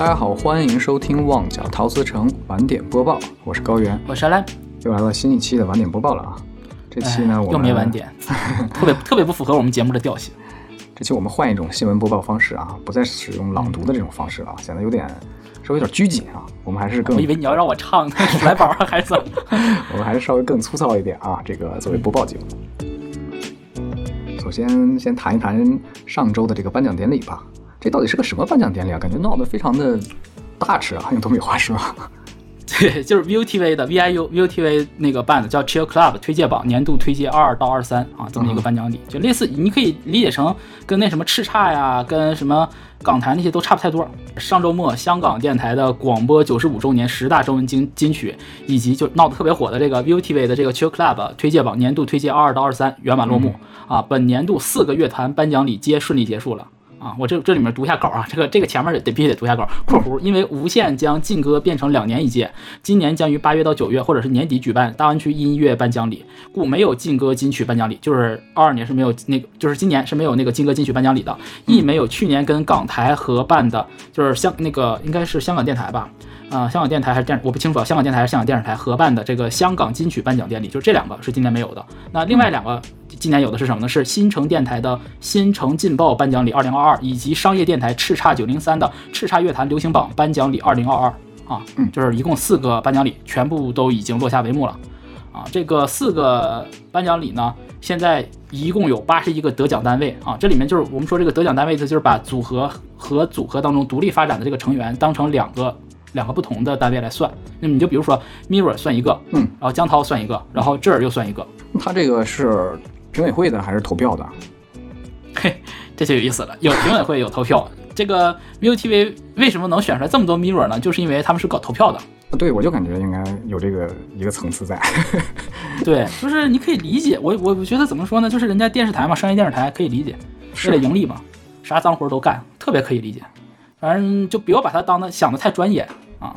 大家好，欢迎收听《旺角陶瓷城晚点播报》，我是高原，我是阿兰，又来了新一期的晚点播报了啊！这期呢，我又没晚点，特别特别不符合我们节目的调性。这期我们换一种新闻播报方式啊，不再使用朗读的这种方式了，显得有点稍微有点拘谨啊。我们还是更……我以为你要让我唱来宝还是？我们还是稍微更粗糙一点啊。这个作为播报节目，首先先谈一谈上周的这个颁奖典礼吧。这到底是个什么颁奖典礼啊？感觉闹得非常的大吃啊，用东北话说。对，就是 ViuTV 的 VIU ViuTV 那个办的叫 Chill Club 推介榜年度推介二到二三啊，这么一个颁奖礼，就类似，你可以理解成跟那什么叱咤呀，跟什么港台那些都差不太多。上周末，香港电台的广播九十五周年十大中文金金曲，以及就闹得特别火的这个 ViuTV 的这个 Chill Club 推介榜年度推介二到二三圆满落幕啊，本年度四个乐坛颁奖礼皆顺利结束了。啊，我这这里面读一下稿啊，这个这个前面得必须得读一下稿。括弧，因为无限将劲歌变成两年一届，今年将于八月到九月或者是年底举办大湾区音乐颁奖礼，故没有劲歌金曲颁奖礼，就是二二年是没有那个，就是今年是没有那个劲歌金曲颁奖礼的，亦没有去年跟港台合办的，就是香那个应该是香港电台吧。啊，香港电台还是电，我不清楚啊。香港电台还是香港电视台合办的这个香港金曲颁奖典礼，就这两个是今年没有的。那另外两个今年有的是什么呢？是新城电台的新城劲爆颁奖礼二零二二，以及商业电台叱咤九零三的叱咤乐坛流行榜颁奖礼二零二二。啊，就是一共四个颁奖礼，全部都已经落下帷幕了。啊，这个四个颁奖礼呢，现在一共有八十一个得奖单位啊。这里面就是我们说这个得奖单位，就是把组合和组合当中独立发展的这个成员当成两个。两个不同的单位来算，那么你就比如说 Mirror 算一个，嗯，然后江涛算一个，然后这儿又算一个。他这个是评委会的还是投票的？嘿，这就有意思了，有评委会有投票。这个 Miu TV 为什么能选出来这么多 Mirror 呢？就是因为他们是搞投票的。对，我就感觉应该有这个一个层次在。对，就是你可以理解，我我我觉得怎么说呢？就是人家电视台嘛，商业电视台可以理解，为了盈利嘛，啥脏活都干，特别可以理解。反正就不要把它当的想的太专业啊！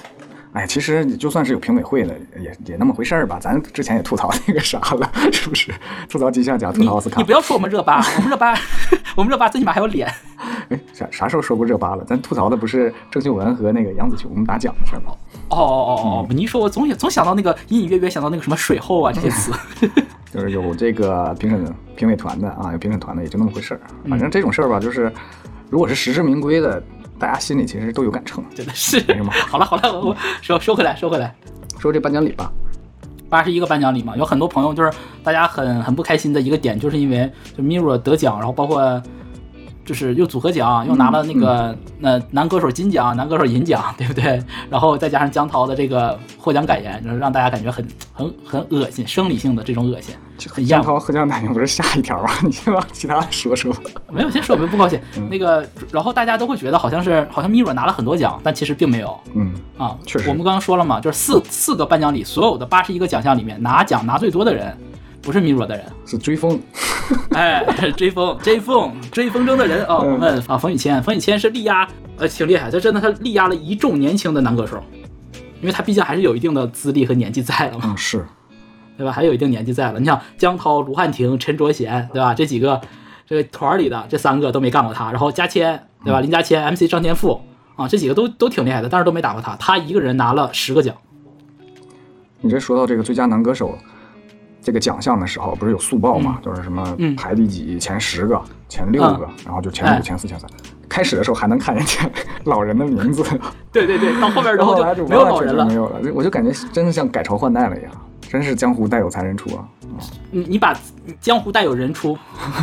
哎，其实你就算是有评委会的，也也那么回事儿吧。咱之前也吐槽那个啥了，是不是？吐槽金像奖，吐槽奥斯卡。你不要说我们热巴，我们热巴，我们热巴最起码还有脸。哎，啥啥时候说过热巴了？咱吐槽的不是郑秀文和那个杨紫琼打奖的事吗？哦哦哦哦！你一说，我总也总想到那个隐隐约约想到那个什么水后啊这些词。就是有这个评审评委团的啊，有评审团的，也就那么回事儿。反正这种事儿吧，就是如果是实至名归的。大家心里其实都有杆秤，真的是。好了好了，我说说回来，说回来，说这颁奖礼吧。八十一个颁奖礼嘛，有很多朋友就是大家很很不开心的一个点，就是因为就 Mirror 得奖，然后包括。就是又组合奖，又拿了那个那男歌手金奖、男歌手银奖，对不对？然后再加上江涛的这个获奖感言，就是让大家感觉很很很恶心，生理性的这种恶心。江涛获奖感言不是下一条吗？你先把其他的说说。没有，先说，我们不高兴。那个，然后大家都会觉得好像是好像 Mirror 拿了很多奖，但其实并没有。嗯啊，确实。我们刚刚说了嘛，就是四四个颁奖礼，所有的八十一个奖项里面拿奖拿最多的人。不是 Mirror 的人，是追风，哎，追风，追风，追风筝的人啊！我们啊，冯雨谦，冯雨谦是力压，呃，挺厉害，他真的他力压了一众年轻的男歌手，因为他毕竟还是有一定的资历和年纪在了嘛，嗯，是，对吧？还有一定年纪在了。你像江涛、卢汉廷、陈卓贤，对吧？这几个这个团里的这三个都没干过他，然后加谦，对吧？林加谦、MC 张天赋啊，这几个都都挺厉害的，但是都没打过他，他一个人拿了十个奖。你这说到这个最佳男歌手。这个奖项的时候不是有速报嘛？就是什么排第几、前十个、前六个，然后就前五、前四、前三。开始的时候还能看见前老人的名字，对对对，到后面然后就没有老人了，没有了。我就感觉真的像改朝换代了一样，真是江湖代有才人出啊！你你把江湖代有人出，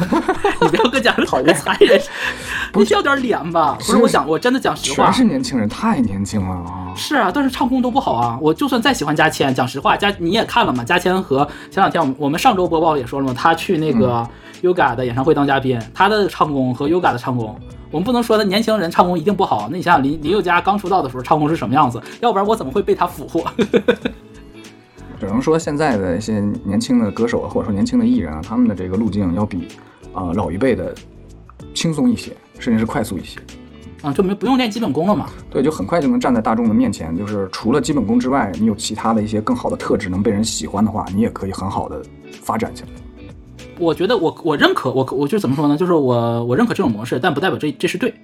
你不要跟讲讨厌才人，不要点脸吧？不是我想，我真的讲实话，全是年轻人，太年轻了啊！是啊，但是唱功都不好啊！我就算再喜欢嘉谦，讲实话，嘉你也看了嘛？嘉谦和前两天我们我们上周播报也说了嘛，他去那个 Yoga 的演唱会当嘉宾，他的唱功和 Yoga 的唱功，我们不能说他年轻人唱功一定不好。那你想想林林宥嘉刚出道的时候唱功是什么样子？要不然我怎么会被他俘获？只能说现在的一些年轻的歌手或者说年轻的艺人啊，他们的这个路径要比啊老一辈的轻松一些，甚至是快速一些。啊，就没不用练基本功了嘛？对，就很快就能站在大众的面前。就是除了基本功之外，你有其他的一些更好的特质能被人喜欢的话，你也可以很好的发展起来。我觉得我我认可我我就怎么说呢？就是我我认可这种模式，但不代表这这是对。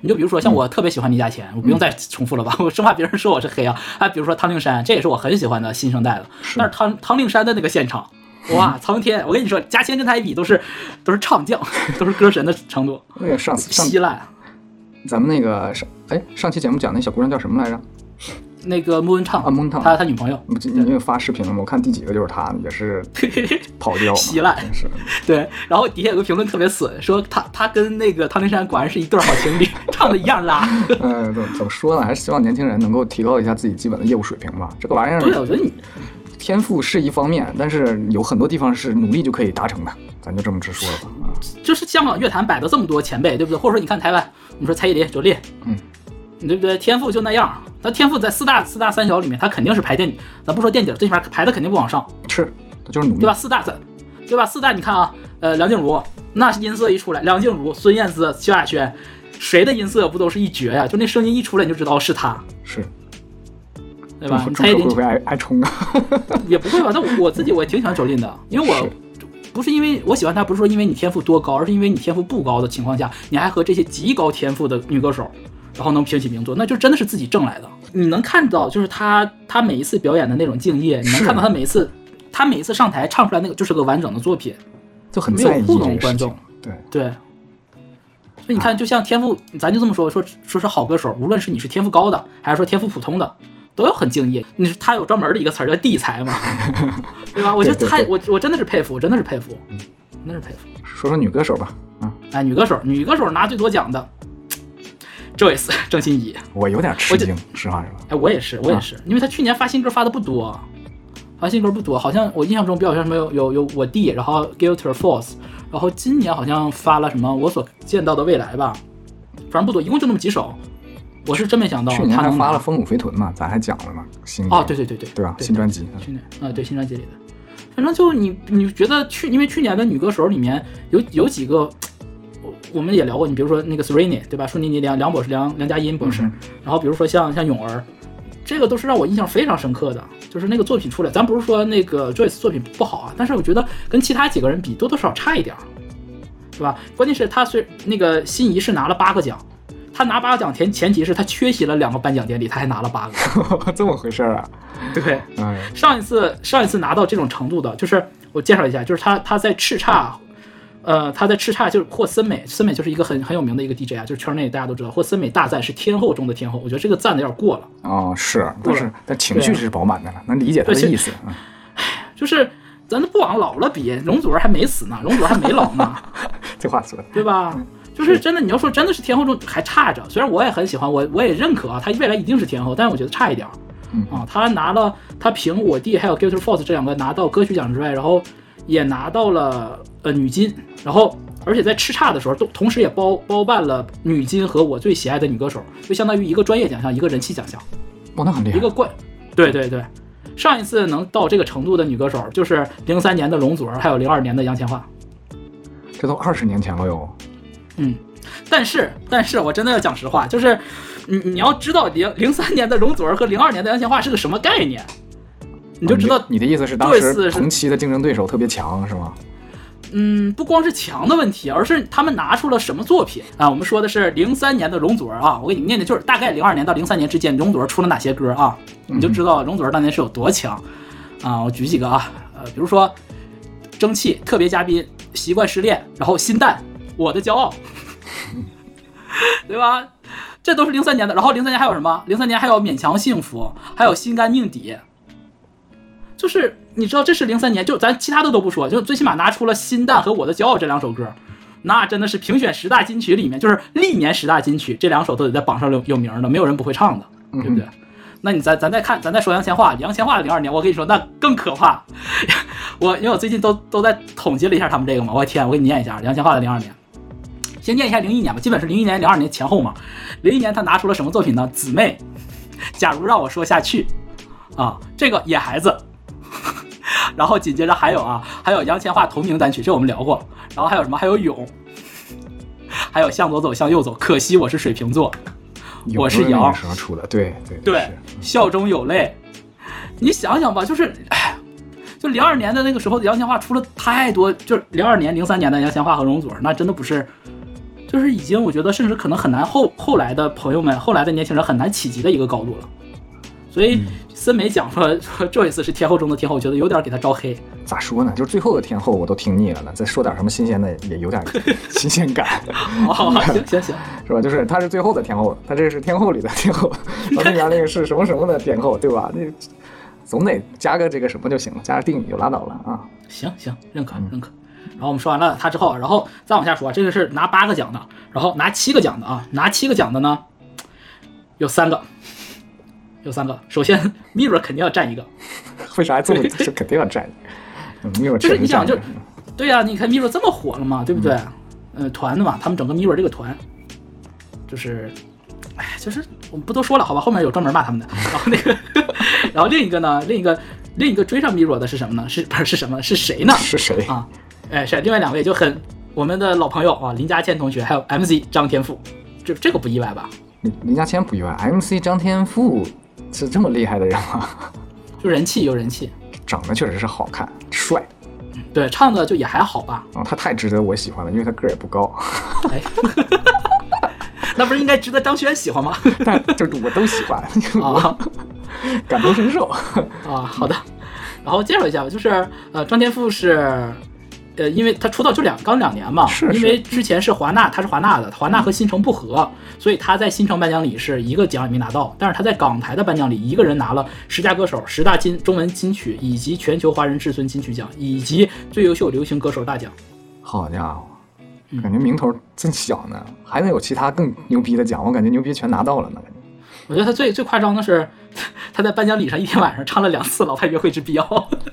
你就比如说像我特别喜欢倪家谦，我不用再重复了吧，我生怕别人说我是黑啊。啊，比如说汤令山，这也是我很喜欢的新生代的。但是汤汤令山的那个现场，哇，苍天！我跟你说，嘉谦跟他一比，都是都是唱将，都是歌神的程度。那个上次稀烂。咱们那个上哎上期节目讲那小姑娘叫什么来着？那个穆文畅啊，穆文畅，他他女朋友。你你有发视频了吗？我看第几个就是他，也是 跑调，稀烂是。对，然后底下有个评论特别损，说他他跟那个汤令山果然是一对好情侣，唱的一样拉。嗯，怎么怎么说呢？还是希望年轻人能够提高一下自己基本的业务水平吧。这个玩意儿，对，我觉得你天赋是一方面，但是有很多地方是努力就可以达成的，咱就这么直说了吧。啊，就是香港乐坛摆的这么多前辈，对不对？或者说你看台湾，你说蔡依林、周丽，嗯。对不对？天赋就那样，他天赋在四大四大三小里面，他肯定是排垫底。咱不说垫底，最起码排的肯定不往上。是，他就是努力，对吧？四大三，对吧？四大，你看啊，呃，梁静茹，那音色一出来，梁静茹、孙燕姿、萧亚轩，谁的音色不都是一绝呀？就那声音一出来，你就知道是他，是，对吧？蔡依林会不会爱爱冲啊？也不会吧？但我我自己我也挺喜欢周琳的，因为我不是因为我喜欢她，不是说因为你天赋多高，而是因为你天赋不高的情况下，你还和这些极高天赋的女歌手。然后能平起平坐，那就真的是自己挣来的。你能看到，就是他他每一次表演的那种敬业，你能看到他每一次，他每一次上台唱出来那个就是个完整的作品，就很没有糊弄观众。对对。所以你看，就像天赋，咱就这么说，说说是好歌手，无论是你是天赋高的，还是说天赋普通的，都要很敬业。你是他有专门的一个词儿叫地才嘛，对吧？我觉得太我我真的是佩服，真的是佩服，真的是佩服。说说女歌手吧，啊，哎，女歌手，女歌手拿最多奖的。Joyce 郑欣宜，我有点吃惊，实话实说。哎，我也是，我也是，因为他去年发新歌发的不多，发新歌不多，好像我印象中比较像什么有有有我弟，然后 Guilty Force，然后今年好像发了什么我所见到的未来吧，反正不多，一共就那么几首。我是真没想到，去年还发了《风舞飞豚》嘛，咱还讲了嘛，新哦，对对对对，对吧？新专辑，去年啊，对新专辑里的，反正就你你觉得去，因为去年的女歌手里面有有几个。我们也聊过，你比如说那个 Serrini，对吧？舒尼尼梁梁博士梁梁佳音博士，然后比如说像像泳儿，这个都是让我印象非常深刻的。就是那个作品出来，咱不是说那个 Joyce 作品不好啊，但是我觉得跟其他几个人比，多多少少差一点儿，是吧？关键是他虽那个心仪是拿了八个奖，他拿八个奖前前提是他缺席了两个颁奖典礼，他还拿了八个，这么回事儿啊？对，嗯，上一次上一次拿到这种程度的，就是我介绍一下，就是他他在叱咤。呃，他在叱咤就是获森美，森美就是一个很很有名的一个 DJ 啊，就是圈内大家都知道，获森美大赞是天后中的天后，我觉得这个赞的有点过了。哦，是，但是但情绪是饱满的了，能理解他的意思。唉，就是咱都不往老了比，容祖儿还没死呢，容祖儿还没老呢，这话说的对吧？就是真的，你要说真的是天后中还差着，虽然我也很喜欢，我我也认可啊，她未来一定是天后，但是我觉得差一点。啊，她拿了，她凭我弟还有 Guilty Force 这两个拿到歌曲奖之外，然后。也拿到了呃女金，然后而且在叱咤的时候都同时也包包办了女金和我最喜爱的女歌手，就相当于一个专业奖项，一个人气奖项。哇，那很厉害。一个冠，对对对，上一次能到这个程度的女歌手就是零三年的容祖儿，还有零二年的杨千嬅。这都二十年前了哟。嗯，但是 但是我真的要讲实话，就是你你要知道零零三年的容祖儿和零二年的杨千嬅是个什么概念。你就知道你的意思是当时同期的竞争对手特别强是吗？嗯，不光是强的问题，而是他们拿出了什么作品啊？我们说的是零三年的容祖儿啊，我给你们念念，就是大概零二年到零三年之间，容祖儿出了哪些歌啊？你就知道容祖儿当年是有多强啊！我举几个啊，呃，比如说蒸汽特别嘉宾习惯失恋，然后心淡我的骄傲，对吧？这都是零三年的。然后零三年还有什么？零三年还有勉强幸福，还有心甘命抵。就是你知道这是零三年，就咱其他的都不说，就最起码拿出了《心淡》和《我的骄傲》这两首歌，那真的是评选十大金曲里面，就是历年十大金曲，这两首都得在榜上有有名的，没有人不会唱的，对不对？那你咱咱再看，咱再说杨千嬅，杨千嬅零二年，我跟你说那更可怕。我因为我最近都都在统计了一下他们这个嘛，我天，我给你念一下杨千嬅的零二年，先念一下零一年吧，基本是零一年零二年前后嘛。零一年他拿出了什么作品呢？姊妹，假如让我说下去，啊，这个野孩子。然后紧接着还有啊，还有杨千嬅同名单曲，这我们聊过。然后还有什么？还有勇，还有向左走，向右走。可惜我是水瓶座，我是羊。时候出的，对对对。笑中有泪，你想想吧，就是，哎，就零二年的那个时候，杨千嬅出了太多，就是零二年、零三年的杨千嬅和容祖儿，那真的不是，就是已经我觉得甚至可能很难后后来的朋友们，后来的年轻人很难企及的一个高度了。所以森美讲说说这一次是天后中的天后，我觉得有点给他招黑。咋说呢？就是最后的天后我都听腻了呢，再说点什么新鲜的也有点 新鲜感，好，行行行，是吧？就是她是最后的天后，她这是天后里的天后，然后那边那个是什么什么的天后，对吧？那总得加个这个什么就行了，加个定语就拉倒了啊。行行，认可认可。然后我们说完了他之后，然后再往下说，这个是拿八个奖的，然后拿七个奖的啊，拿七个奖的呢有三个，有三个。首先 Mirror 肯定要占一个，为啥这么是肯定要占一个？Mirror 就是你想就对呀、你看 Mirror 这么火了嘛，对不对？呃，团的嘛，他们整个 Mirror 这个团就是。哎，就是我们不多说了，好吧？后面有专门骂他们的。然后那个，然后另一个呢，另一个另一个追上 Mirror 的是什么呢？是不是是什么？是谁呢？是谁？啊，哎，是另外两位就很我们的老朋友啊，林家谦同学，还有 MC 张天赋，这这个不意外吧？林林家谦不意外，MC 张天赋是这么厉害的人吗？就人气有人气，长得确实是好看帅，对，唱的就也还好吧？啊、他太值得我喜欢了，因为他个儿也不高，哎 那不是应该值得张轩喜欢吗？但就是我都喜欢，我啊感同身受。啊，好的。然后介绍一下吧，就是呃，张天赋是。呃，因为他出道就两刚两年嘛，是是因为之前是华纳，他是华纳的，华纳和新城不和，所以他在新城颁奖礼是一个奖也没拿到，但是他在港台的颁奖礼一个人拿了十佳歌手、十大金中文金曲以及全球华人至尊金曲奖以及最优秀流行歌手大奖。好家伙，嗯感觉名头真小呢，还能有其他更牛逼的奖？我感觉牛逼全拿到了呢。感觉我觉得他最最夸张的是，他在颁奖礼上一天晚上唱了两次《老派约会之必要》，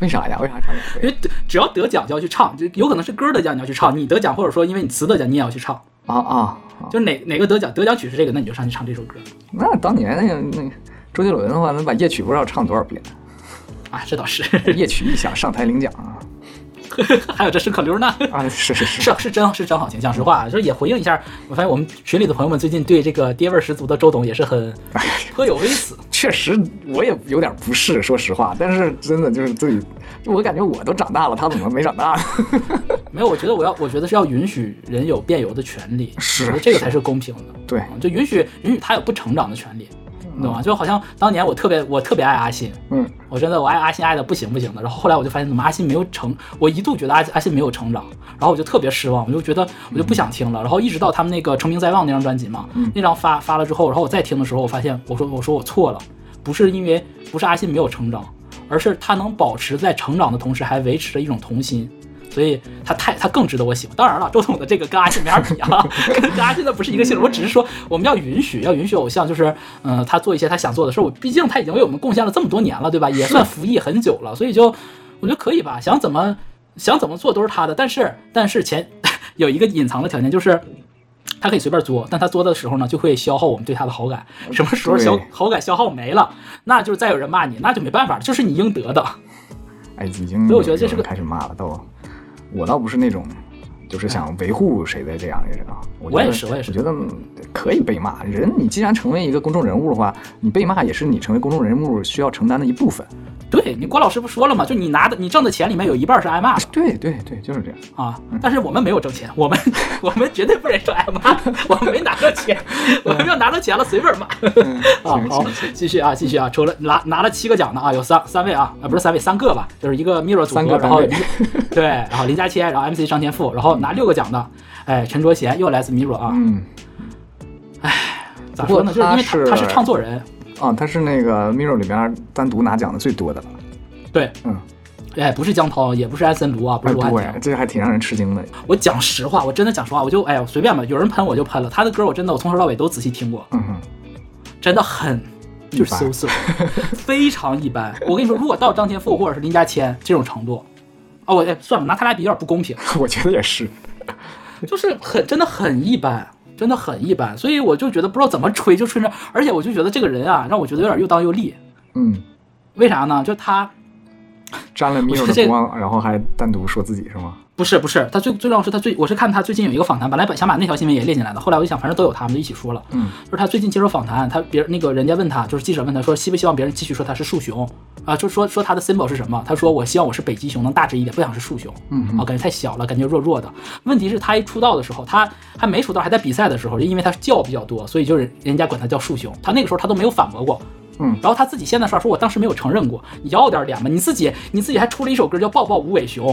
为啥呀？为啥唱？因为只要得奖就要去唱，就有可能是歌得奖你要去唱，你得奖或者说因为你词得奖你也要去唱，啊啊啊！就哪哪个得奖得奖曲是这个，那你就上去唱这首歌那当年那个那个周杰伦的话，那把夜曲不知道唱多少遍，啊，这倒是，夜曲一响上台领奖啊！还有这是可溜呢。啊，是是是，是是真是真好听，讲实话，就是也回应一下，我发现我们群里的朋友们最近对这个爹味儿十足的周董也是很颇有微词。确实我也有点不适，说实话。但是真的就是自己，就我感觉我都长大了，他怎么没长大呢？没有，我觉得我要，我觉得是要允许人有变油的权利，是我觉得这个才是公平的。对，嗯就允许允许他有不成长的权利，你懂吗？就好像当年我特别我特别爱阿信，嗯，我真的我爱阿信爱的不行不行的，然后后来我就发现怎么阿信没有成，我一度觉得阿阿信没有成长，然后我就特别失望，我就觉得我就不想听了，然后一直到他们那个成名在望那张专辑嘛，那张发发了之后，然后我再听的时候，我发现我说我说我错了，不是因为不是阿信没有成长，而是他能保持在成长的同时还维持着一种童心。所以他太他更值得我喜欢。当然了，周董的这个跟阿信没法比啊，跟跟阿信的不是一个性质。我只是说，我们要允许，要允许偶像，就是嗯、呃他做一些他想做的事。我毕竟他已经为我们贡献了这么多年了，对吧？也算服役很久了，所以就我觉得可以吧。想怎么想怎么做都是他的，但是但是前 有一个隐藏的条件就是。他可以随便作，但他作的时候呢，就会消耗我们对他的好感。什么时候消好感消耗没了，那就是再有人骂你，那就没办法了，就是你应得的。哎，已经所以我觉得这是个开始骂了，都。我倒不是那种，就是想维护谁的这样的人啊。我也是我也是我觉得嗯可以被骂。人，你既然成为一个公众人物的话，你被骂也是你成为公众人物需要承担的一部分。对你郭老师不说了吗？就你拿的你挣的钱里面有一半是挨骂的 对对对，就是这样。啊。但是我们没有挣钱，我们 我们绝对不忍受挨骂，我们没拿到钱，我们要拿到钱了随便骂。嗯啊，好继续啊，继续啊，除了拿拿了七个奖的啊，有三三位啊，啊不是三位，三个吧，就是一个 Mirror 组合，三个然后对，然后林佳谦，然后 MC 张天赋，然后拿六个奖的，哎，陈卓贤又来自 Mirror 啊，嗯，咋说呢？就是因为他他是他是创作人，啊，他是那个 Mirror 里边单独拿奖的最多的了。对，嗯，哎，不是江涛，也不是安森卢啊，不哎，是罗汉对这个还挺让人吃惊的。我讲实话，我真的讲实话，我就哎呀随便吧，有人喷我就喷了。他的歌我真的我从头到尾都仔细听过，嗯哼，真的很就是一般 so so，非常一般。我跟你说，如果到张天赋或者是林家谦这种程度，哦，我哎算了，拿他俩比有点不公平，我觉得也是。就是很真的很一般。真的很一般，所以我就觉得不知道怎么吹就吹着，而且我就觉得这个人啊，让我觉得有点又当又立。嗯，为啥呢？就他，沾了 Miro 的光，然后还单独说自己是吗？不是不是，他最最重要是他最，我是看他最近有一个访谈，本来本想把那条新闻也列进来的，后来我就想，反正都有他们就一起说了。嗯，就是他最近接受访谈，他别那个人家问他，就是记者问他说，希不希望别人继续说他是树熊啊？就说说他的 symbol 是什么？他说我希望我是北极熊，能大只一点，不想是树熊。嗯啊，感觉太小了，感觉弱弱的。问题是，他一出道的时候，他还没出道，还在比赛的时候，就因为他叫比较多，所以就是人家管他叫树熊。他那个时候他都没有反驳过。嗯，然后他自己现在说，说我当时没有承认过，你要点脸吧？你自己你自己还出了一首歌叫《抱抱无尾熊》。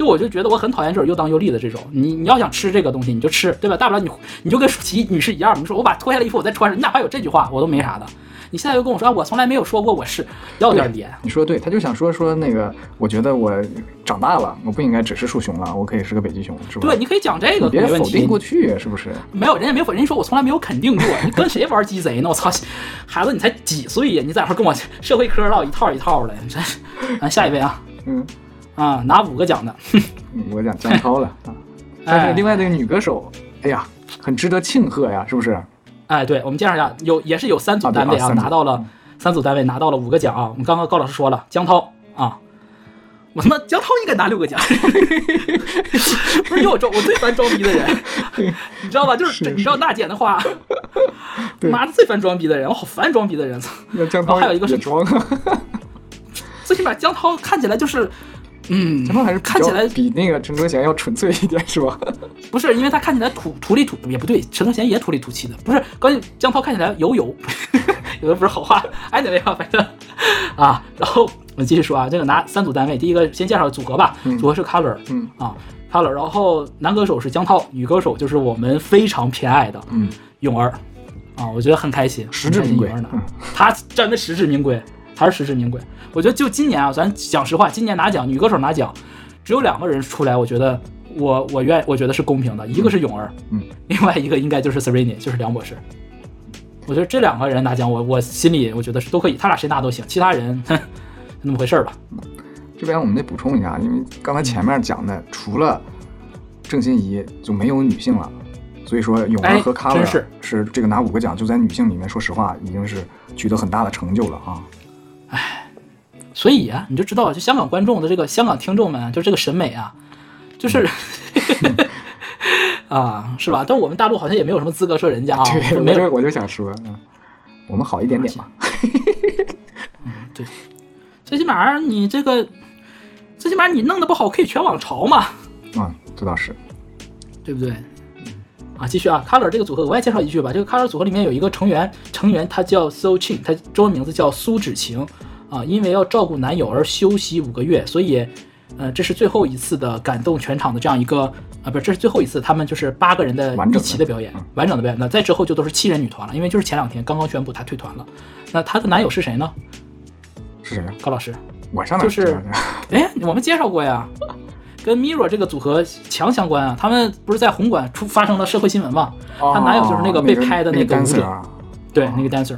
就我就觉得我很讨厌这种又当又立的这种，你你要想吃这个东西你就吃，对吧？大不了你你就跟舒淇女士一样，你说我把脱下来衣服我再穿上，你哪怕有这句话我都没啥的。你现在又跟我说我从来没有说过我是，要点脸。你说对，他就想说说那个，我觉得我长大了，我不应该只是树熊了，我可以是个北极熊，是吧？对，你可以讲这个，别否定过去，是不是？没有，人家没否，人家说我从来没有肯定过。你跟谁玩鸡贼呢？我操，孩子你才几岁呀？你在那跟我社会科唠一套一套的，你真是。咱下一位啊，嗯。啊，拿五个奖的，五个奖江涛了啊！但是另外那个女歌手，哎呀，很值得庆贺呀，是不是？哎，对，我们介绍一下，有也是有三组单位啊，拿到了三组单位拿到了五个奖啊。我们刚刚高老师说了，江涛啊，我他妈江涛应该拿六个奖，不是因为我装我最烦装逼的人，你知道吧？就是你知道娜姐的话，妈的最烦装逼的人，我好烦装逼的人。那江涛还有一个是装。最起码江涛看起来就是，嗯，江涛还是看起来比那个陈忠贤要纯粹一点，是吧？不是，因为他看起来土土里土也不对，陈忠贤也土里土气的，不是。关键江涛看起来油油，有的不是好话。哎，哪位啊？反正啊，然后我们继续说啊，这个拿三组单位，第一个先介绍组合吧，组合是 Color，嗯啊，Color，然后男歌手是江涛，女歌手就是我们非常偏爱的，嗯，泳儿啊，我觉得很开心，实至名归呢，他真的实至名归。还是实至名归。我觉得就今年啊，咱讲实话，今年拿奖，女歌手拿奖，只有两个人出来，我觉得我我愿我觉得是公平的，一个是泳儿，嗯，另外一个应该就是 Serena，就是梁博士。我觉得这两个人拿奖，我我心里我觉得是都可以，他俩谁拿都行，其他人哼，那么回事儿吧。这边我们得补充一下，因为刚才前面讲的，除了郑欣宜就没有女性了，所以说泳儿和卡 r 是是这个拿五个奖，就在女性里面，说实话已经是取得很大的成就了啊。唉，所以啊，你就知道，就香港观众的这个香港听众们，就这个审美啊，就是，啊，是吧？但我们大陆好像也没有什么资格说人家啊。对，没有，我就想说，嗯我们好一点点嘛。嗯，对，最起码你这个，最起码你弄得不好，可以全网嘲嘛。啊，这倒是，对不对？啊，继续啊，Color 这个组合，我也介绍一句吧。这个 Color 组合里面有一个成员，成员他叫 So Ching，他中文名字叫苏芷晴。啊，因为要照顾男友而休息五个月，所以，呃，这是最后一次的感动全场的这样一个，啊，不是，这是最后一次，他们就是八个人的一起的表演，完整的表演。那再之后就都是七人女团了，因为就是前两天刚刚宣布她退团了。那她的男友是谁呢？是谁？高老师，我上哪就是，哎，我们介绍过呀，跟 Mirror 这个组合强相关啊。他们不是在红馆出发生了社会新闻吗？她男友就是那个被拍的那个舞者，对，那个 dancer。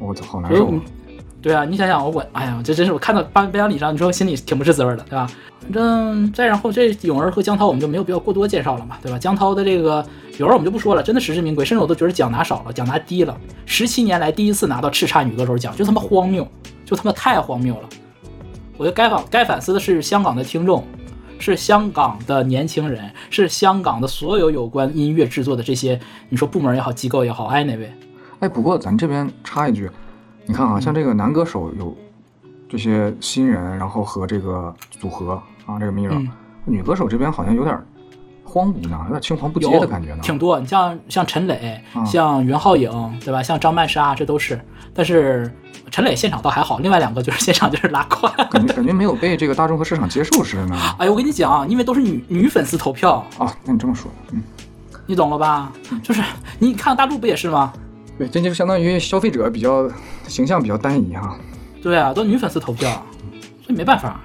我操，好难受。对啊，你想想我，哎呀，这真是我看到颁颁奖礼上，你说心里挺不是滋味的，对吧？反正再然后这泳儿和江涛，我们就没有必要过多介绍了嘛，对吧？江涛的这个泳儿我们就不说了，真的实至名归，甚至我都觉得奖拿少了，奖拿低了。十七年来第一次拿到叱咤女歌手奖，就他妈荒谬，就他妈太荒谬了。我觉得该反该反思的是香港的听众，是香港的年轻人，是香港的所有有关音乐制作的这些，你说部门也好，机构也好，哎哪位？哎，不过咱这边插一句。你看啊，像这个男歌手有这些新人，然后和这个组合啊，这个 Mirror，女歌手这边好像有点荒芜呢，有点青黄不接的感觉呢。挺多，你像像陈磊，像袁浩颖，对吧？像张曼莎，这都是。但是陈磊现场倒还好，另外两个就是现场就是拉胯，感觉感觉没有被这个大众和市场接受似的呢。哎我跟你讲，因为都是女女粉丝投票啊。那你这么说，嗯，你懂了吧？就是你看大陆不也是吗？对，这就相当于消费者比较形象比较单一哈。对啊，都女粉丝投票，所以没办法，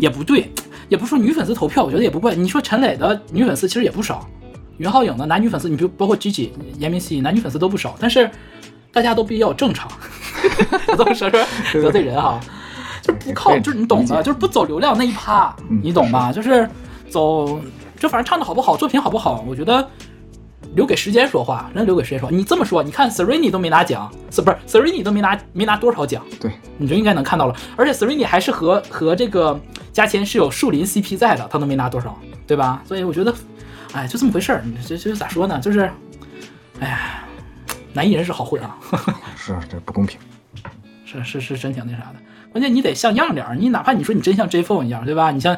也不对，也不说女粉丝投票，我觉得也不怪。你说陈磊的女粉丝其实也不少，袁浩颖的男女粉丝，你比如包括 Gigi、严明熙，男女粉丝都不少，但是大家都比较正常。我这么说说 得罪人哈，就不靠，就是你懂的，就是不走流量那一趴，你懂吧？就是走，就反正唱的好不好，作品好不好，我觉得。留给时间说话，真留给时间说。你这么说，你看 Serrini 都没拿奖，是不是 Serrini 都没拿没拿多少奖？对，你就应该能看到了。而且 Serrini 还是和和这个加钱是有树林 CP 在的，他都没拿多少，对吧？所以我觉得，哎，就这么回事儿。你这这咋说呢？就是，哎呀，男艺人是好混啊，是这不公平。是是是真挺那啥的。关键你得像样点儿，你哪怕你说你真像 J Phone 一样，对吧？你像。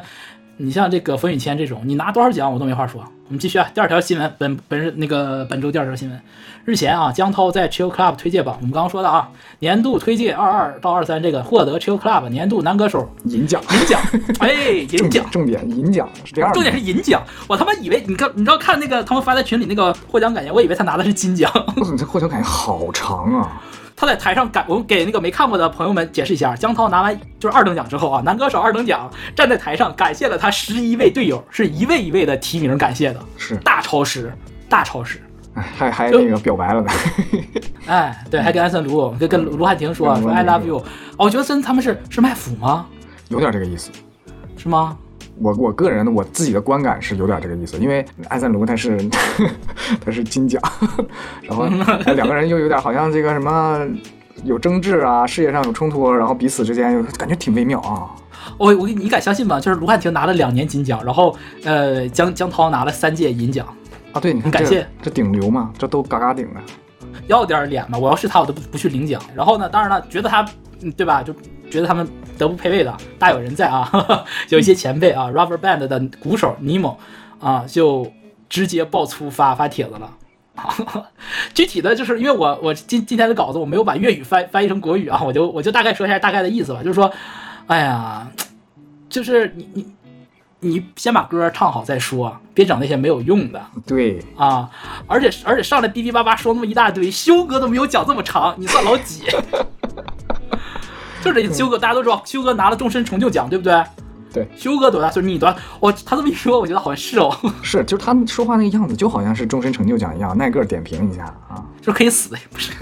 你像这个冯雨谦这种，你拿多少奖我都没话说。我们继续啊，第二条新闻，本本日那个本周第二条新闻，日前啊，江涛在 Chill Club 推介榜，我们刚刚说的啊，年度推介二二到二三这个获得 Chill Club 年度男歌手银奖，银奖，哎，银奖，重点银奖是这样，重点是银奖，我他妈以为你看，你知道看那个他们发在群里那个获奖感言，我以为他拿的是金奖。你这获奖感言好长啊。他在台上感，我们给那个没看过的朋友们解释一下，江涛拿完就是二等奖之后啊，男歌手二等奖，站在台上感谢了他十一位队友，是一位一位的提名感谢的，是。大超时，大超时，哎，还还那个表白了呢，哎，对，还跟安森卢跟跟卢汉廷说说 I love you，哦，我觉得真他们是是卖腐吗？有点这个意思，是吗？我我个人的我自己的观感是有点这个意思，因为艾森卢他是 他是金奖，然后两个人又有点好像这个什么有争执啊，事业上有冲突，然后彼此之间又感觉挺微妙啊。我我你敢相信吗？就是卢汉廷拿了两年金奖，然后呃江江涛拿了三届银奖啊。对，你看感谢这顶流嘛，这都嘎嘎顶的，要点脸嘛。我要是他，我都不不去领奖。然后呢，当然了，觉得他对吧？就觉得他们。德不配位的大有人在啊，有一些前辈啊，Rubber Band 的鼓手 Nemo 啊，就直接爆粗发发帖子了。具体的就是因为我我今今天的稿子我没有把粤语翻翻译成国语啊，我就我就大概说一下大概的意思吧，就是说，哎呀，就是你你你先把歌唱好再说，别整那些没有用的。对啊，而且而且上来哔哔叭叭说那么一大堆，修哥都没有讲这么长，你算老几？就是这修哥，大家都知道，修哥拿了终身成就奖，对不对？对，修哥多大岁数？你多大？我他这么一说，我觉得好像是哦。是，就是他们说话那个样子，就好像是终身成就奖一样，挨个点评一下啊。就是可以死的，不是？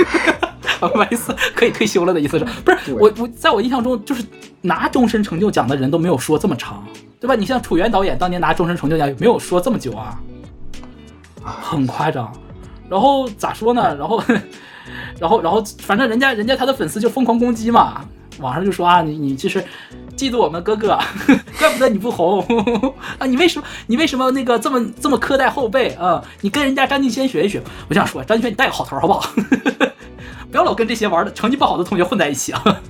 不 好意思，可以退休了的意思是？不是？我我在我印象中，就是拿终身成就奖的人都没有说这么长，对吧？你像楚原导演当年拿终身成就奖，没有说这么久啊，很夸张。然后咋说呢？然后，然后，然后，反正人家人家他的粉丝就疯狂攻击嘛。网上就说啊，你你其实嫉妒我们哥哥，怪不得你不红 啊！你为什么你为什么那个这么这么苛待后辈啊？你跟人家张敬轩学一学。我想说，张敬轩你带个好头好不好？不要老跟这些玩的成绩不好的同学混在一起啊！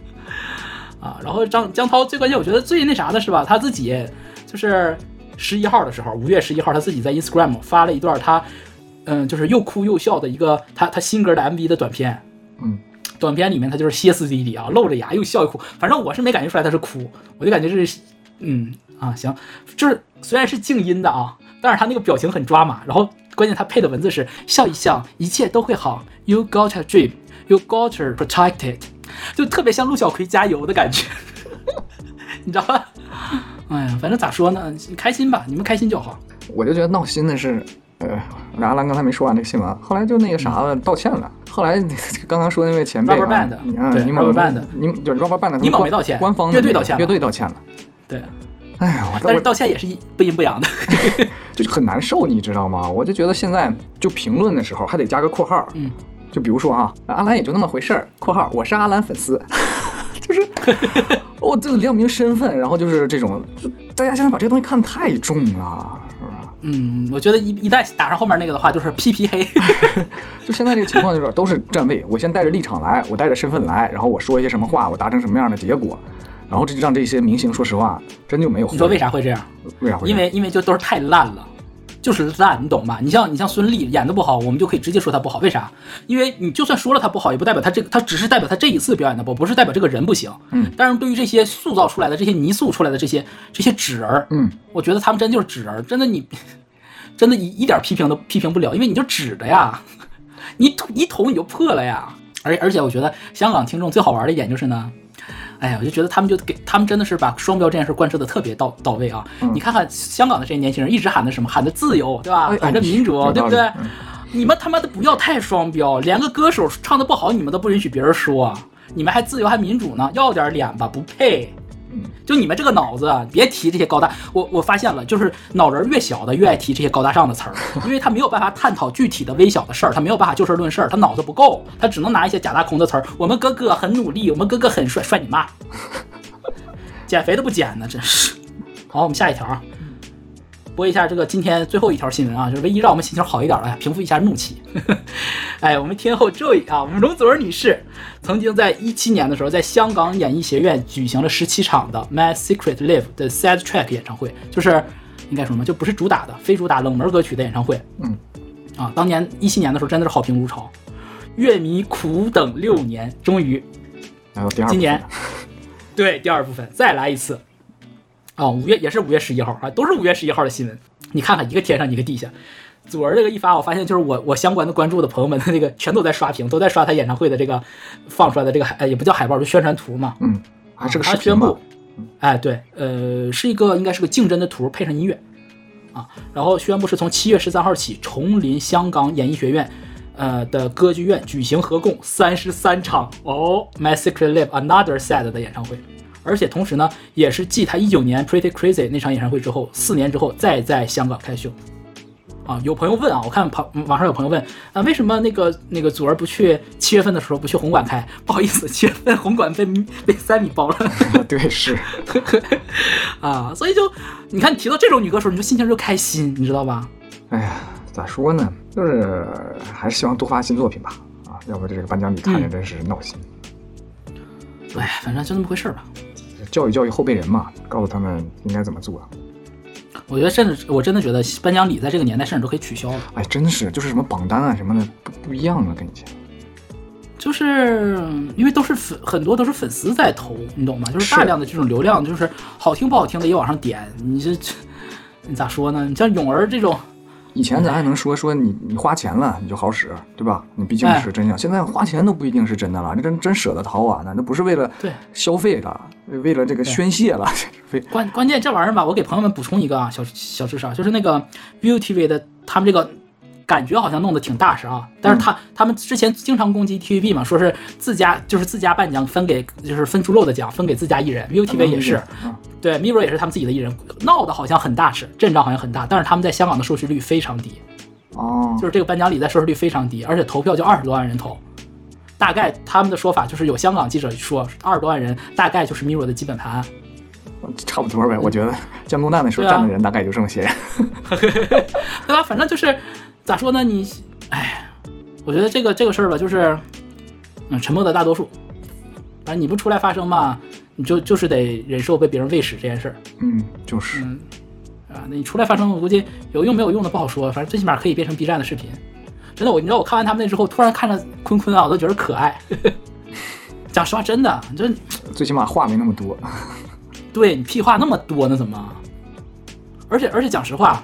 啊，然后张江涛最关键，我觉得最那啥的是吧？他自己就是十一号的时候，五月十一号，他自己在 Instagram 发了一段他嗯，就是又哭又笑的一个他他新歌的 MV 的短片，嗯。短片里面他就是歇斯底里啊，露着牙又笑又哭，反正我是没感觉出来他是哭，我就感觉是，嗯啊行，就是虽然是静音的啊，但是他那个表情很抓马，然后关键他配的文字是笑一笑，一切都会好，You got a dream, you got to protect it，就特别像陆小葵加油的感觉，你知道吧？哎呀，反正咋说呢，开心吧，你们开心就好。我就觉得闹心的是。呃，阿兰刚才没说完这个新闻，后来就那个啥了，道歉了。后来刚刚说那位前辈啊，你看，你们 Band，你就 Rubber Band，你没道歉，官方乐队道歉，乐队道歉了。对，哎呀，但是道歉也是不阴不阳的，就很难受，你知道吗？我就觉得现在就评论的时候还得加个括号，嗯，就比如说啊，阿兰也就那么回事儿，括号我是阿兰粉丝，就是我这个亮明身份，然后就是这种，就大家现在把这个东西看太重了。嗯，我觉得一一旦打上后面那个的话，就是 P P 黑。就现在这个情况就是都是站位，我先带着立场来，我带着身份来，然后我说一些什么话，我达成什么样的结果，然后这就让这些明星说实话，真就没有。你说为啥会这样？为啥会？因为因为就都是太烂了。就是烂，你懂吧？你像你像孙俪演的不好，我们就可以直接说她不好。为啥？因为你就算说了她不好，也不代表她这个，她只是代表她这一次表演的不，不是代表这个人不行。嗯。但是对于这些塑造出来的这些泥塑出来的这些这些纸人，嗯，我觉得他们真就是纸人，真的你，真的一一点批评都批评不了，因为你就纸的呀，你一捅你就破了呀。而而且我觉得香港听众最好玩的一点就是呢。哎呀，我就觉得他们就给他们真的是把双标这件事贯彻的特别到到位啊！你看看香港的这些年轻人，一直喊的什么？喊的自由，对吧？喊着民主，对不对？你们他妈的不要太双标，连个歌手唱的不好，你们都不允许别人说，你们还自由还民主呢？要点脸吧，不配。就你们这个脑子，别提这些高大。我我发现了，就是脑仁越小的越爱提这些高大上的词儿，因为他没有办法探讨具体的微小的事儿，他没有办法就事论事儿，他脑子不够，他只能拿一些假大空的词儿。我们哥哥很努力，我们哥哥很帅，帅你妈！减肥都不减呢，真是。好，我们下一条啊，播一下这个今天最后一条新闻啊，就是唯一让我们心情好一点的，平复一下怒气。哎，我们天后 Joy 啊，我们容祖儿女士曾经在一七年的时候，在香港演艺学院举行了十七场的《My Secret Live》的 Sad Track 演唱会，就是应该说什么，就不是主打的，非主打冷门歌曲的演唱会。嗯，啊，当年一七年的时候真的是好评如潮，乐迷苦等六年，终于今年对第二部分 再来一次。啊，五月也是五月十一号啊，都是五月十一号的新闻。你看看一个天上一个地下，祖儿这个一发，我发现就是我我相关的关注的朋友们的那个全都在刷屏，都在刷他演唱会的这个放出来的这个海，呃也不叫海报，就宣传图嘛。嗯，还是个视频哎对，呃是一个应该是个竞争的图配上音乐啊，然后宣布是从七月十三号起，重临香港演艺学院。呃的歌剧院举行合共三十三场哦，My Secret Live Another Side 的演唱会，而且同时呢，也是继他一九年 Pretty Crazy 那场演唱会之后，四年之后再在香港开秀。啊，有朋友问啊，我看旁网上有朋友问啊，为什么那个那个祖儿不去七月份的时候不去红馆开？不好意思，七月份红馆被被三米包了 对，是，啊，所以就你看，你提到这种女歌手，你就心情就开心，你知道吧？哎呀，咋说呢？就是还是希望多发新作品吧。啊，要不这个颁奖礼看着嗯真是闹心。哎，反正就那么回事儿吧。教育教育后辈人嘛，告诉他们应该怎么做。我觉得甚至我真的觉得颁奖礼在这个年代甚至都可以取消了。哎，真是，就是什么榜单啊什么的不不一样了，跟以前。就是因为都是粉，很多都是粉丝在投，你懂吗？就是是大量的这种流量，就是好听不好听的也往上点。你这这，你咋说呢？你像泳儿这种，以前咱还能说说你你花钱了你就好使，对吧？你毕竟哎是真相。现在花钱都不一定是真的了，这真真舍得掏啊，那那不是为了对消费了，为了这个宣泄了，非关关键这玩意儿吧，我给朋友们补充一个啊，小小知识啊，就是那个 ViuTV 的他们这个感觉好像弄得挺大实啊，但是他、他们之前经常攻击 TVB 嘛，说是自家就是自家颁奖分给就是分猪肉的奖分给自家艺人，ViuTV 也是，啊对 Mirror 也是他们自己的艺人，闹得好像很大实，阵仗好像很大，但是他们在香港的收视率非常低，哦，就是这个颁奖礼在收视率非常低，而且投票就二十多万人投。大概他们的说法就是有香港记者说，二十多万人大概就是 Mirror 的基本盘，差不多呗。我觉得江东蛋那时候站的人大概也就这么些人。对吧？反正就是咋说呢？你，哎，我觉得这个这个事儿吧，就是，嗯，沉默的大多数。反正你不出来发声吧，你就就是得忍受被别人喂屎这件事儿，嗯，就是，嗯，啊，那你出来发声，我估计有用没有用的不好说，反正最起码可以变成 B 站的视频。真的，我你知道我看完他们那之后，突然看着坤坤啊，我都觉得可爱。讲实话，真的，就最起码话没那么多。对你屁话那么多呢，怎么？而且而且讲实话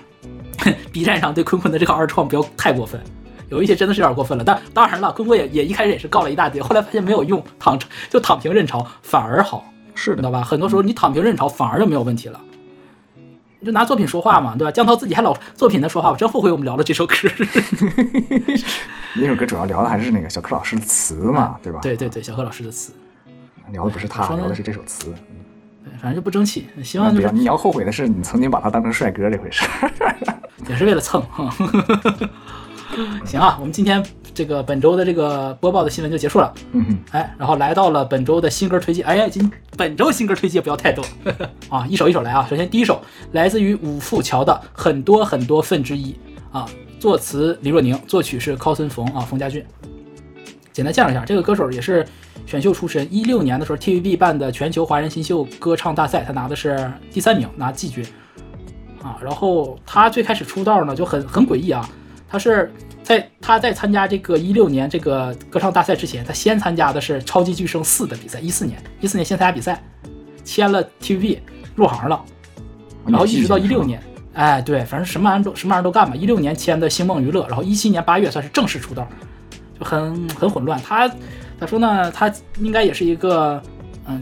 B 站上对坤坤的这个二创不要太过分，有一些真的是有点过分了。但当然了，坤坤也也一开始也是告了一大堆，后来发现没有用，躺就躺平认潮反而好，是的，知道吧？很多时候你躺平认潮反而就没有问题了。你就拿作品说话嘛，对吧？江涛自己还老作品的说话，我真后悔我们聊了这首歌。那首歌主要聊的还是那个小柯老师的词嘛，对吧？对对对，小柯老师的词，聊的不是他，聊的是这首词。对反正就不争气。希望就是，你要后悔的是你曾经把他当成帅哥这回事。也是为了蹭。哈。行啊，我们今天这个本周的这个播报的新闻就结束了。嗯哼，哎，然后来到了本周的新歌推荐。哎呀，今本周新歌推荐不要太多 啊，一首一首来啊。首先第一首来自于五富桥的很多很多分之一啊，作词李若宁，作曲是高森冯啊，冯家俊。简单介绍一下，这个歌手也是选秀出身。一六年的时候，TVB 办的全球华人新秀歌唱大赛，他拿的是第三名，拿季军。啊，然后他最开始出道呢就很很诡异啊，他是在他在参加这个一六年这个歌唱大赛之前，他先参加的是超级巨声四的比赛，一四年一四年先参加比赛，签了 TVB 入行了，然后一直到一六年，哎对，反正什么玩意儿都什么玩意儿都干吧。一六年签的星梦娱乐，然后一七年八月算是正式出道，就很很混乱。他咋说呢？他应该也是一个嗯，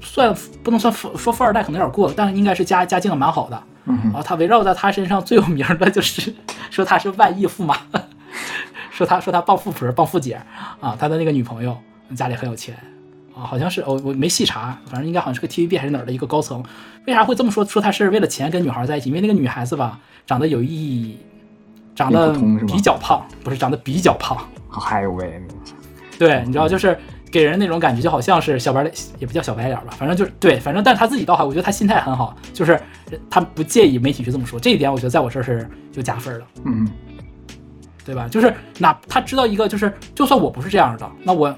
算不能算富说富二代可能有点过，但应该是家家境蛮好的。嗯，然后他围绕在他身上最有名的就是说他是万亿驸马，说他说他傍富婆傍富姐啊，他的那个女朋友家里很有钱啊，好像是我我没细查，反正应该好像是个 TVB 还是哪儿的一个高层。为啥会这么说？说他是为了钱跟女孩在一起？因为那个女孩子吧，长得有意，长得比较胖，不是长得比较胖。还有喂，对，你知道就是。给人那种感觉就好像是小白脸，也不叫小白脸吧，反正就是对，反正但是他自己倒还，我觉得他心态很好，就是他不介意媒体去这么说，这一点我觉得在我这儿是就加分了，嗯，对吧？就是哪他知道一个，就是就算我不是这样的，那我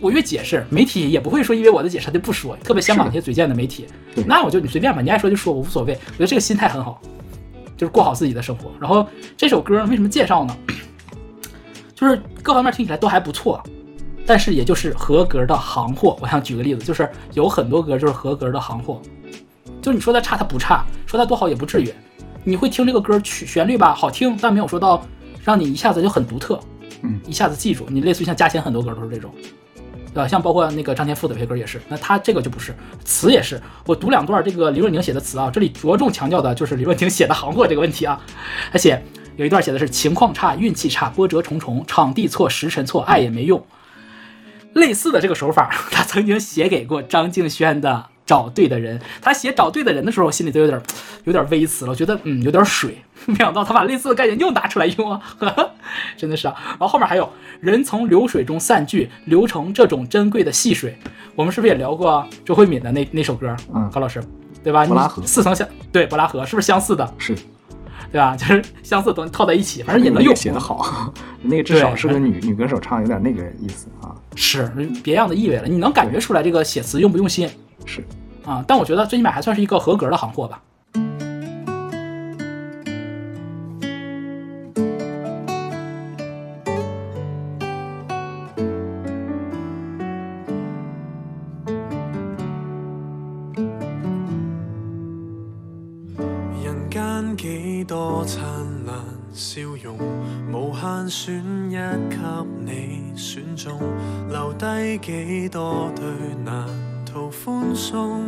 我越解释，媒体也不会说因为我的解释他就不说，特别香港那些嘴贱的媒体，那我就你随便吧，你爱说就说，我无所谓，我觉得这个心态很好，就是过好自己的生活。然后这首歌为什么介绍呢？就是各方面听起来都还不错。但是也就是合格的行货。我想举个例子，就是有很多歌就是合格的行货，就是你说它差它不差，说它多好也不至于。你会听这个歌曲旋律吧，好听，但没有说到让你一下子就很独特，嗯，一下子记住。你类似于像嘉贤很多歌都是这种，对吧？像包括那个张天赋的有些歌也是。那他这个就不是，词也是。我读两段这个李若宁写的词啊，这里着重强调的就是李若宁写的行货这个问题啊。他写有一段写的是情况差，运气差，波折重重，场地错，时辰错，爱也没用。类似的这个手法，他曾经写给过张敬轩的《找对的人》。他写《找对的人》的时候，心里都有点有点微词了，我觉得嗯有点水。没想到他把类似的概念又拿出来用啊，真的是啊。然后后面还有人从流水中散去，流成这种珍贵的细水。我们是不是也聊过周慧敏的那那首歌？嗯，高老师，对吧？柏拉河似曾相对，柏拉河是不是相似的？是。对吧？就是相似的东西套在一起，反正也能用。写的好，那个至少是个女女歌手唱，有点那个意思啊。是别样的意味了，你能感觉出来这个写词用不用心？是啊，但我觉得最起码还算是一个合格的行货吧。选一给你选中，留低几多对难逃欢送。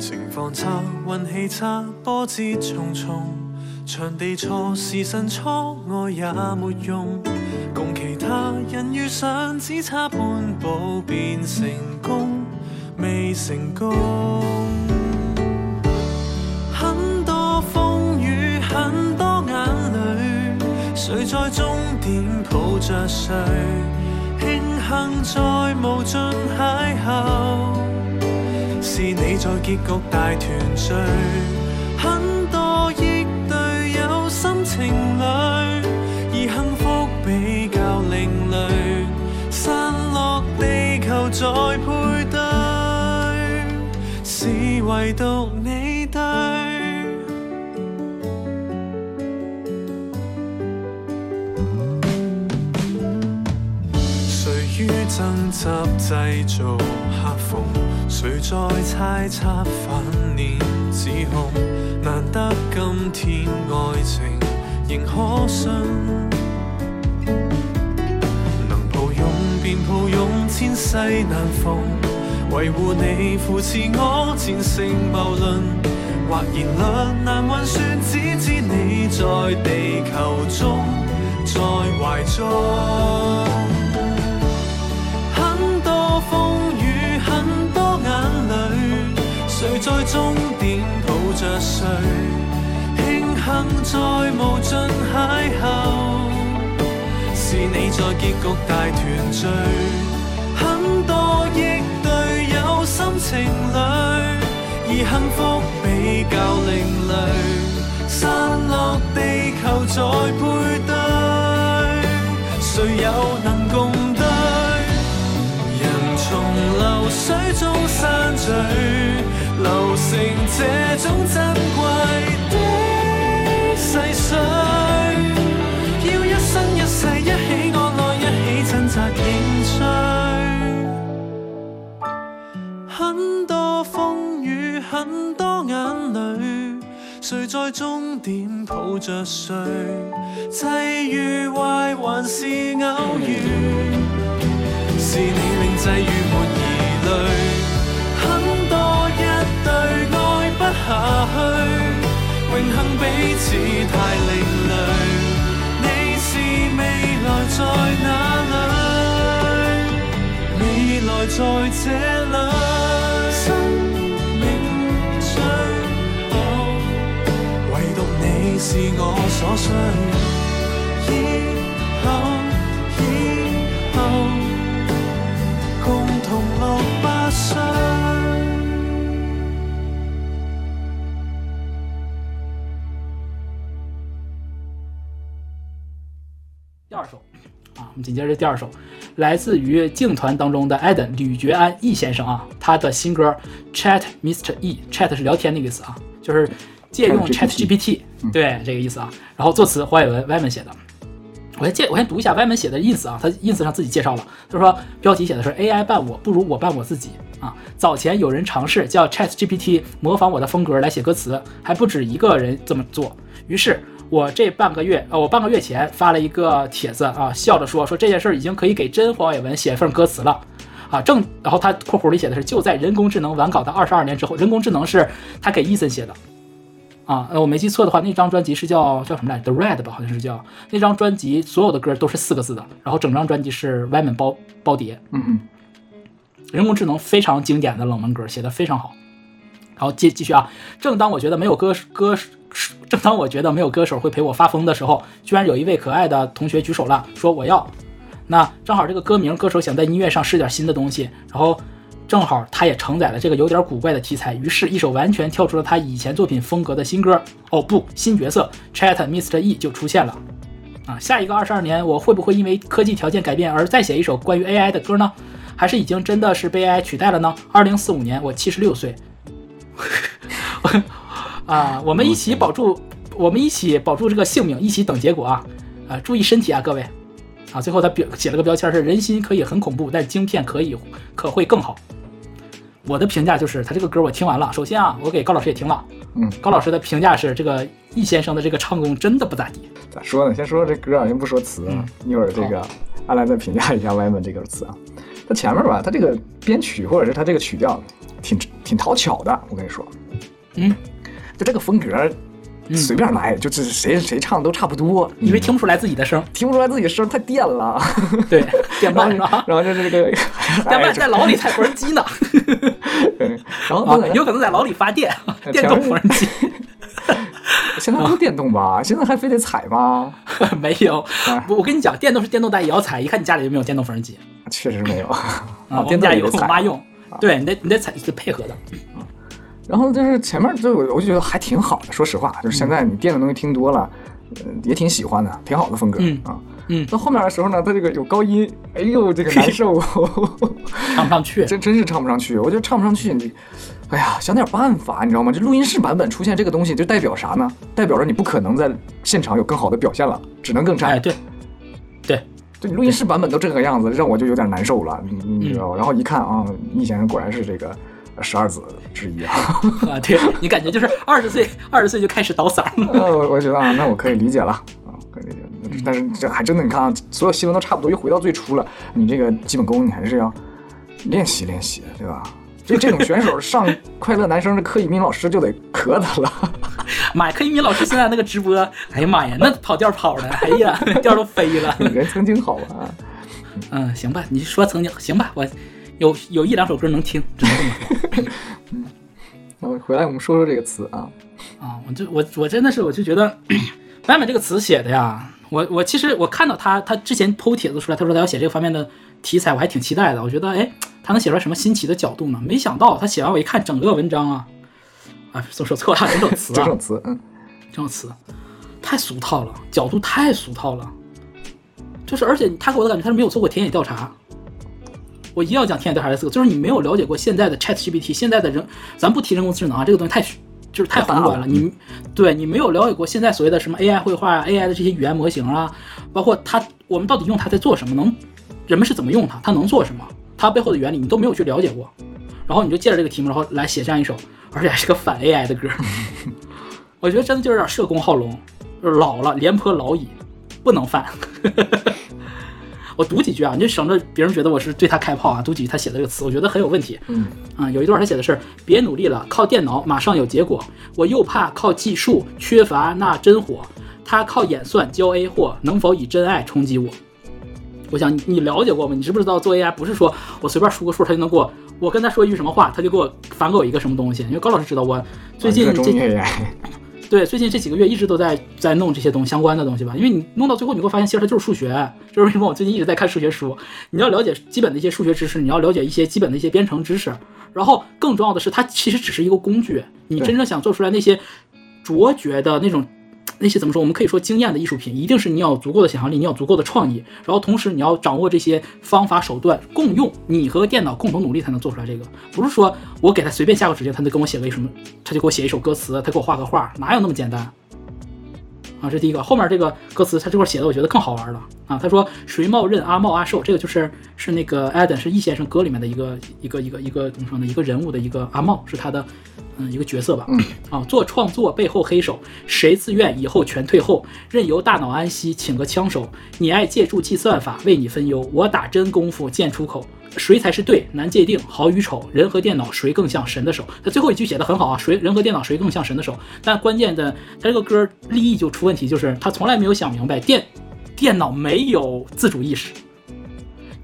情况差，运气差，波折重重，场地错，时辰错，爱也没用。共其他人遇上，只差半步便成功，未成功。谁在终点抱着谁？庆幸在无尽邂逅，是你在结局大团聚。争执製造客逢，誰在猜測反面指控？難得今天愛情仍可信，能抱擁便抱擁，千世難逢。維護你扶持我，戰勝謬論或言論難運算，只知你在地球中，在懷中。在终点抱着谁？庆幸在无尽邂逅，是你在结局大团聚。很多亿对有心情侣，而幸福比较另类。散落地球在配对，谁又能共对？人从流水中散聚。留成这种珍贵的细碎，要一生一世一起安乐，一起挣扎认罪。很多风雨，很多眼泪，谁在终点抱着谁？际遇坏还是偶遇？是你令际遇没疑虑。下去，荣幸彼此太另类。你是未来在哪里？未来在这里，生命最好，唯独你是我所需。以後，紧接着第二首，来自于劲团当中的 Eden 吕觉安易先生啊，他的新歌 Chat Mr. E，Chat 是聊天那个意思啊，就是借用 Chat GPT，对这个意思啊。然后作词黄伟文文写的。我先借，我先读一下文写的 ins 啊，他 ins 上自己介绍了，他说标题写的是 AI 伴我不如我伴我自己啊。早前有人尝试叫 Chat GPT 模仿我的风格来写歌词，还不止一个人这么做。于是我这半个月，呃，我半个月前发了一个帖子啊，笑着说说这件事儿已经可以给真黄伟文写份歌词了。啊，正，然后他括弧里写的是就在人工智能完稿的二十二年之后，人工智能是他给伊森写的，啊，呃，我没记错的话，那张专辑是叫叫什么来着？The Red 吧，好像是叫那张专辑，所有的歌都是四个字的，然后整张专辑是 Wyman 包包碟，嗯嗯，人工智能非常经典的冷门歌，写的非常好。然后继继续啊，正当我觉得没有歌歌，正当我觉得没有歌手会陪我发疯的时候，居然有一位可爱的同学举手了，说我要。那正好这个歌名，歌手想在音乐上试点新的东西，然后正好他也承载了这个有点古怪的题材，于是，一首完全跳出了他以前作品风格的新歌，哦不，新角色 Chat Mr. E 就出现了。啊，下一个二十二年，我会不会因为科技条件改变而再写一首关于 AI 的歌呢？还是已经真的是被 AI 取代了呢？二零四五年，我七十六岁。啊，我们一起保住，我们一起保住这个性命，一起等结果啊！啊，注意身体啊，各位。啊，最后他标写了个标签是“人心可以很恐怖，但晶片可以可会更好”。我的评价就是他这个歌我听完了，首先啊，我给高老师也听了，嗯，高老师的评价是这个易先生的这个唱功真的不咋地。咋说呢？先说这歌啊，先不说词啊，一会儿这个阿兰再评价一下 Y 们这个词啊。他前面吧，他这个编曲或者是他这个曲调挺挺讨巧的，我跟你说，嗯，就这个风格随便来，就是谁谁唱都差不多，因为听不出来自己的声，听不出来自己的声太电了，对，电慢是吧？然后就是这个 电慢在牢里踩缝纫机呢，然后啊，有可能在牢里发电，电动缝纫机。现在不电动吧？现在还非得踩吗？没有，我我跟你讲，电动是电动，但也要踩。一看你家里有没有电动缝纫机？确实没有啊，我电们家有，我妈用。对你得你得踩是配合的。然后就是前面就我我就觉得还挺好的，说实话，就是现在你电的东西听多了，呃也挺喜欢的，挺好的风格嗯啊。嗯，到后面的时候呢，他这个有高音，哎呦，这个难受，唱不上去。真真是唱不上去。我觉得唱不上去，你，哎呀，想点办法，你知道吗？这录音室版本出现这个东西，就代表啥呢？代表着你不可能在现场有更好的表现了，只能更差。哎，对，对，就你录音室版本都这个样子，让我就有点难受了，你你知道吧？然后一看啊，易先生果然是这个十二子之一啊。啊，对你感觉就是二十岁，二十岁就开始倒嗓 我我觉得啊，那我可以理解了啊，可以理解。但是这还真的，你看啊，所有新闻都差不多，又回到最初了。你这个基本功，你还是要练习练习，对吧？所以这种选手上快乐男生的柯以敏老师就得磕他了。妈呀，柯以敏老师现在那个直播，哎呀妈呀，那跑调跑的，哎呀，调都飞了。人曾经好啊。嗯，行吧，你说曾经行吧，我有有一两首歌能听，只能这么说。然后回来我们说说这个词啊，啊，我就我我真的是我就觉得“版本”这个词写的呀，我我其实我看到他他之前剖帖子出来，他说他要写这个方面的题材，我还挺期待的。我觉得哎，他能写出来什么新奇的角度呢？没想到他写完我一看整个文章啊，啊，说说错了，整首词啊，这种词，嗯，这种词太俗套了，角度太俗套了。就是而且他给我的感觉他是没有做过田野调查。我一定要讲天眼调查这四个，就是你没有了解过现在的 Chat GPT，现在的人，咱不提人工智能啊，这个东西太就是太宏观了。你对你没有了解过现在所谓的什么 AI 绘画啊、AI 的这些语言模型啊，包括它我们到底用它在做什么，能人们是怎么用它，它能做什么，它背后的原理你都没有去了解过，然后你就借着这个题目，然后来写这样一首，而且还是个反 AI 的歌。我觉得真的就是有点社工好龙，老了廉颇老矣，不能犯。我读几句啊，你就省着别人觉得我是对他开炮啊。读几句他写的这个词，我觉得很有问题。嗯啊，有一段他写的是：别努力了，靠电脑马上有结果。我又怕靠技术缺乏那真火，他靠演算教 A 货，能否以真爱冲击我？我想你你了解过吗？你知不知道做 AI 不是说我随便输个数他就能给我我跟他说一句什么话，他就给我反给我一个什么东西。因为高老师知道我最近这对，最近这几个月一直都在在弄这些东西相关的东西吧，因为你弄到最后，你会发现其实它就是数学，就是为什么我最近一直在看数学书。你要了解基本的一些数学知识，你要了解一些基本的一些编程知识，然后更重要的是，它其实只是一个工具。你真正想做出来那些卓绝的那种。那些怎么说？我们可以说惊艳的艺术品，一定是你要有足够的想象力，你要有足够的创意，然后同时你要掌握这些方法手段共用，你和电脑共同努力才能做出来这个。不是说我给他随便下个指令，他就跟我写个什么，他就给我写一首歌词，他给我画个画，哪有那么简单？啊，这是第一个。后面这个歌词他这块写的，我觉得更好玩了啊。他说谁冒认阿茂阿寿，这个就是是那个 Adam 是易先生歌里面的一个一个一个一个怎么说呢？一个人物的一个阿茂是他的嗯一个角色吧。嗯啊，做创作背后黑手，谁自愿以后全退后，任由大脑安息，请个枪手。你爱借助计算法为你分忧，我打真功夫见出口。谁才是对？难界定，好与丑，人和电脑谁更像神的手？他最后一句写的很好啊，谁人和电脑谁更像神的手？但关键的，他这个歌立意就出问题，就是他从来没有想明白电电脑没有自主意识。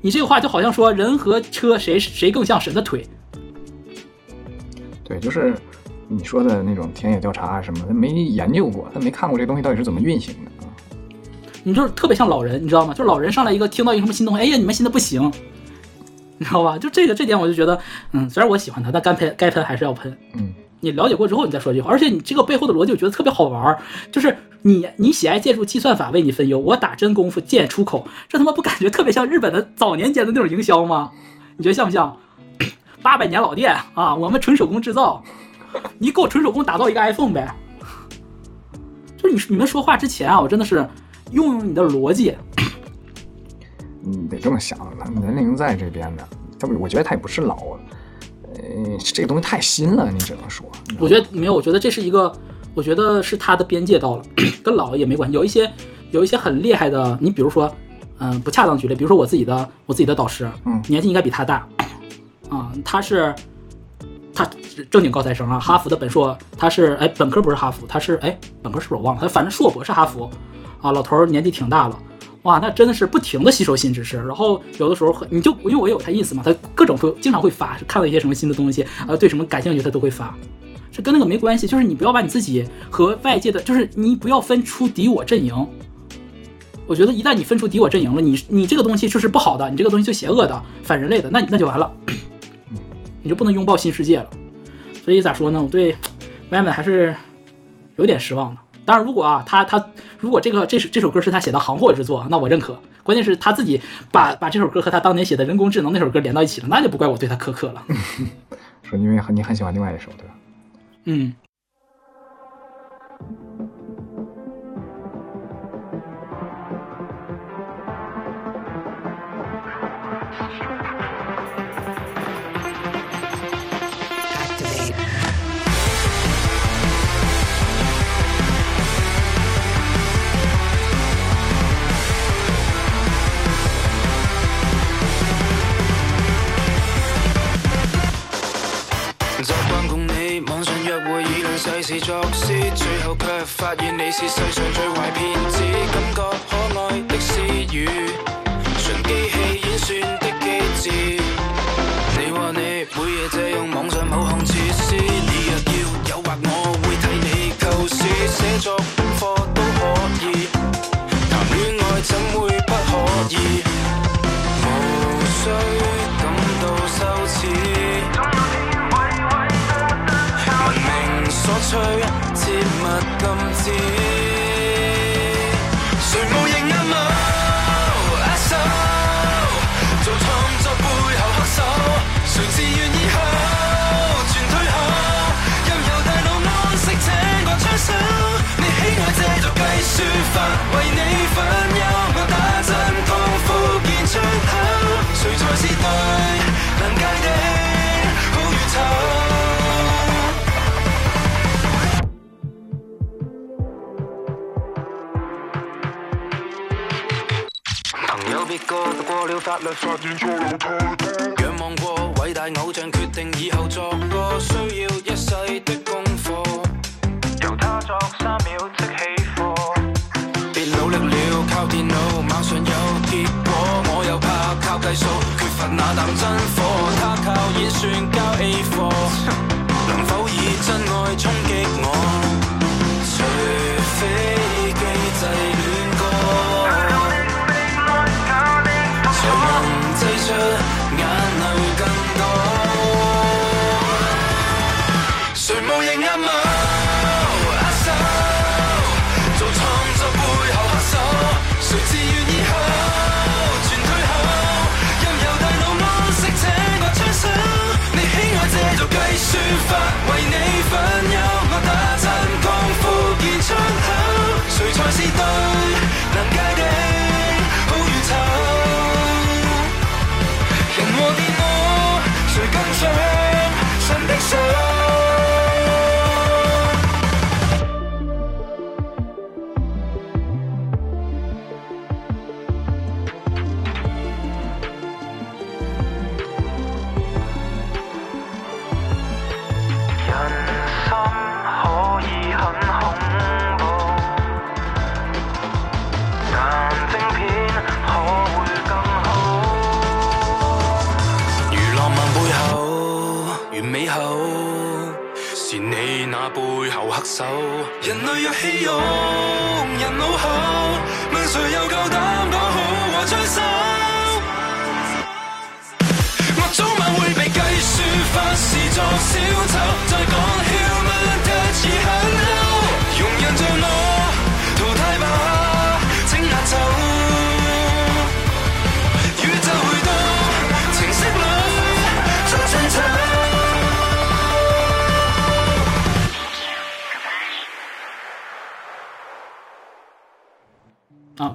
你这个话就好像说人和车谁谁更像神的腿，对，就是你说的那种田野调查啊什么，他没研究过，他没看过这东西到底是怎么运行的啊。你就是特别像老人，你知道吗？就是老人上来一个听到一个什么新东西，哎呀，你们新的不行，你知道吧？就这个这点我就觉得，嗯，虽然我喜欢他，但该喷该喷还是要喷。嗯，你了解过之后，你再说这句话。而且你这个背后的逻辑，我觉得特别好玩儿，就是你你喜爱借助计算法为你分忧，我打真功夫见出口，这他妈不感觉特别像日本的早年间的那种营销吗？你觉得像不像？八百年老店啊，我们纯手工制造，你给我纯手工打造一个 iPhone 呗。就是你你们说话之前啊，我真的是用用你的逻辑，你得这么想，他年龄在这边的，他不，我觉得他也不是老，呃，这个东西太新了，你只能说。我觉得没有，我觉得这是一个，我觉得是他的边界到了，跟老也没关系。有一些有一些很厉害的，你比如说，嗯、不恰当举例，比如说我自己的我自己的导师，嗯年纪应该比他大，啊、他是他正经高材生啊，哈佛的本硕，他是哎本科不是哈佛，他是哎本科是不是我忘了，他反正硕博是哈佛，啊，老头儿年纪挺大了。哇，那真的是不停的吸收新知识，然后有的时候很你就因为我有他 ins 嘛，他各种会经常会发，看到一些什么新的东西，呃，对什么感兴趣他都会发，这跟那个没关系，就是你不要把你自己和外界的，就是你不要分出敌我阵营。我觉得一旦你分出敌我阵营了，你你这个东西就是不好的，你这个东西就邪恶的、反人类的，那那就完了，你就不能拥抱新世界了。所以咋说呢？我对外面还是有点失望的。当然，如果啊，他他如果这个这首这首歌是他写的行货之作，那我认可。关键是他自己把把这首歌和他当年写的人工智能那首歌连到一起了，那就不怪我对他苛刻了。说因为很你很喜欢另外一首，对吧？嗯。作詩，最後卻發現你是世上最壞騙子，感覺可愛的私語，純機器演算的機智。你話你每夜借用網上某項設施，你若要诱惑我，會替你構思，寫作功课都可以，談戀愛怎會不可以？無需感到羞恥。明所趨，切勿禁止。谁无形暗谋握手，做创作背后黑手，谁自愿以后全退后？任由大脑安息请我出手，你喜爱制造计算法，读过了法律，发现错路太多。仰望过伟大偶像，决定以后作歌，需要一世的功课。由他作三秒即起火，别努力了，靠电脑，马上有结果。我又怕靠计数，缺乏那啖真火。他靠演算交 A 货，能否以真爱冲击我？除非。神手。人类若弃用，人脑后问谁有？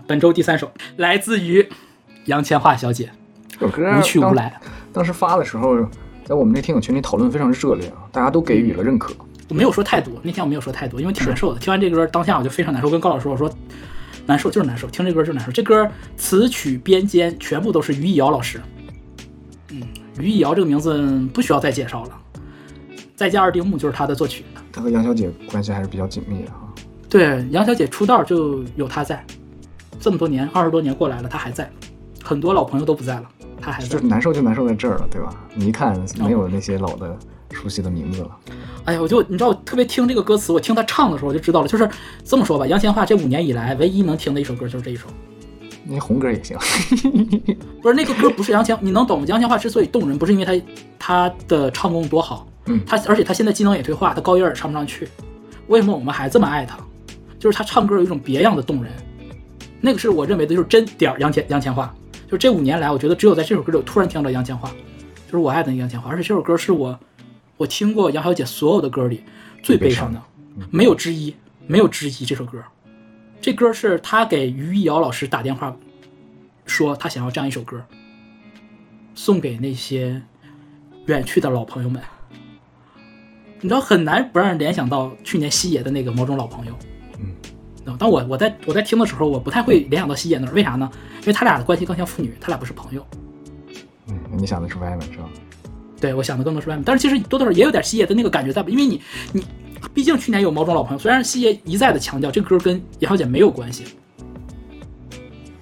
本周第三首来自于杨千嬅小姐，这首歌无去无来。当时发的时候，在我们那听友群里讨论非常热烈啊，大家都给予了认可。我没有说太多，那天我没有说太多，因为挺难受的。听完这歌，当下我就非常难受，跟高老师说，我说难受就是难受，听这歌就是难受。这歌词曲编监全部都是于艺瑶老师。嗯，于艺瑶这个名字不需要再介绍了，再加二丁目就是他的作曲的。他和杨小姐关系还是比较紧密的啊。对，杨小姐出道就有她在，这么多年，二十多年过来了，他还在，很多老朋友都不在了，他还在就。难受就难受在这儿了，对吧？你一看没有那些老的熟悉的名字了，哎呀，我就你知道，我特别听这个歌词，我听他唱的时候我就知道了，就是这么说吧，杨千嬅这五年以来唯一能听的一首歌就是这一首。那红歌也行。不是那个歌不是杨千，你能懂吗？杨千嬅之所以动人，不是因为她她的唱功多好，嗯她而且她现在技能也退化，她高音儿也唱不上去。为什么我们还这么爱她？就是她唱歌有一种别样的动人，那个是我认为的就是真点儿杨千杨千嬅。就这五年来，我觉得只有在这首歌里，我突然听到杨千嬅，就是我爱的杨千嬅。而且这首歌是我我听过杨小姐所有的歌里最悲伤的，没有之一，没有之一。这首歌，这歌是她给于艺瑶老师打电话说她想要这样一首歌，送给那些远去的老朋友们。你知道很难不让人联想到去年西野的那个某种老朋友。嗯，当我我在我在听的时候，我不太会联想到西野那儿，为啥呢？因为他俩的关系更像父女，他俩不是朋友。嗯，你想的是外面是吧？对我想的更多是外面，但是其实多多少少也有点西野的那个感觉在吧？因为你你毕竟去年有某种老朋友，虽然西野一再的强调这个歌跟杨小姐没有关系，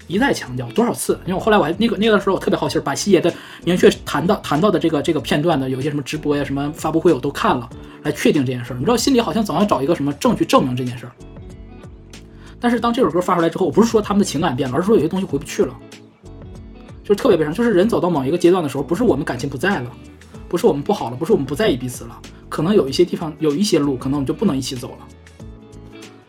一再强调多少次？因为我后来我还那个那个时候我特别好奇，把西野的明确谈到谈到的这个这个片段的有些什么直播呀、什么发布会我都看了，来确定这件事儿。你知道心里好像总要找一个什么证据证明这件事儿。但是当这首歌发出来之后，我不是说他们的情感变了，而是说有些东西回不去了，就是特别悲伤。就是人走到某一个阶段的时候，不是我们感情不在了，不是我们不好了，不是我们不在意彼此了，可能有一些地方有一些路，可能我们就不能一起走了。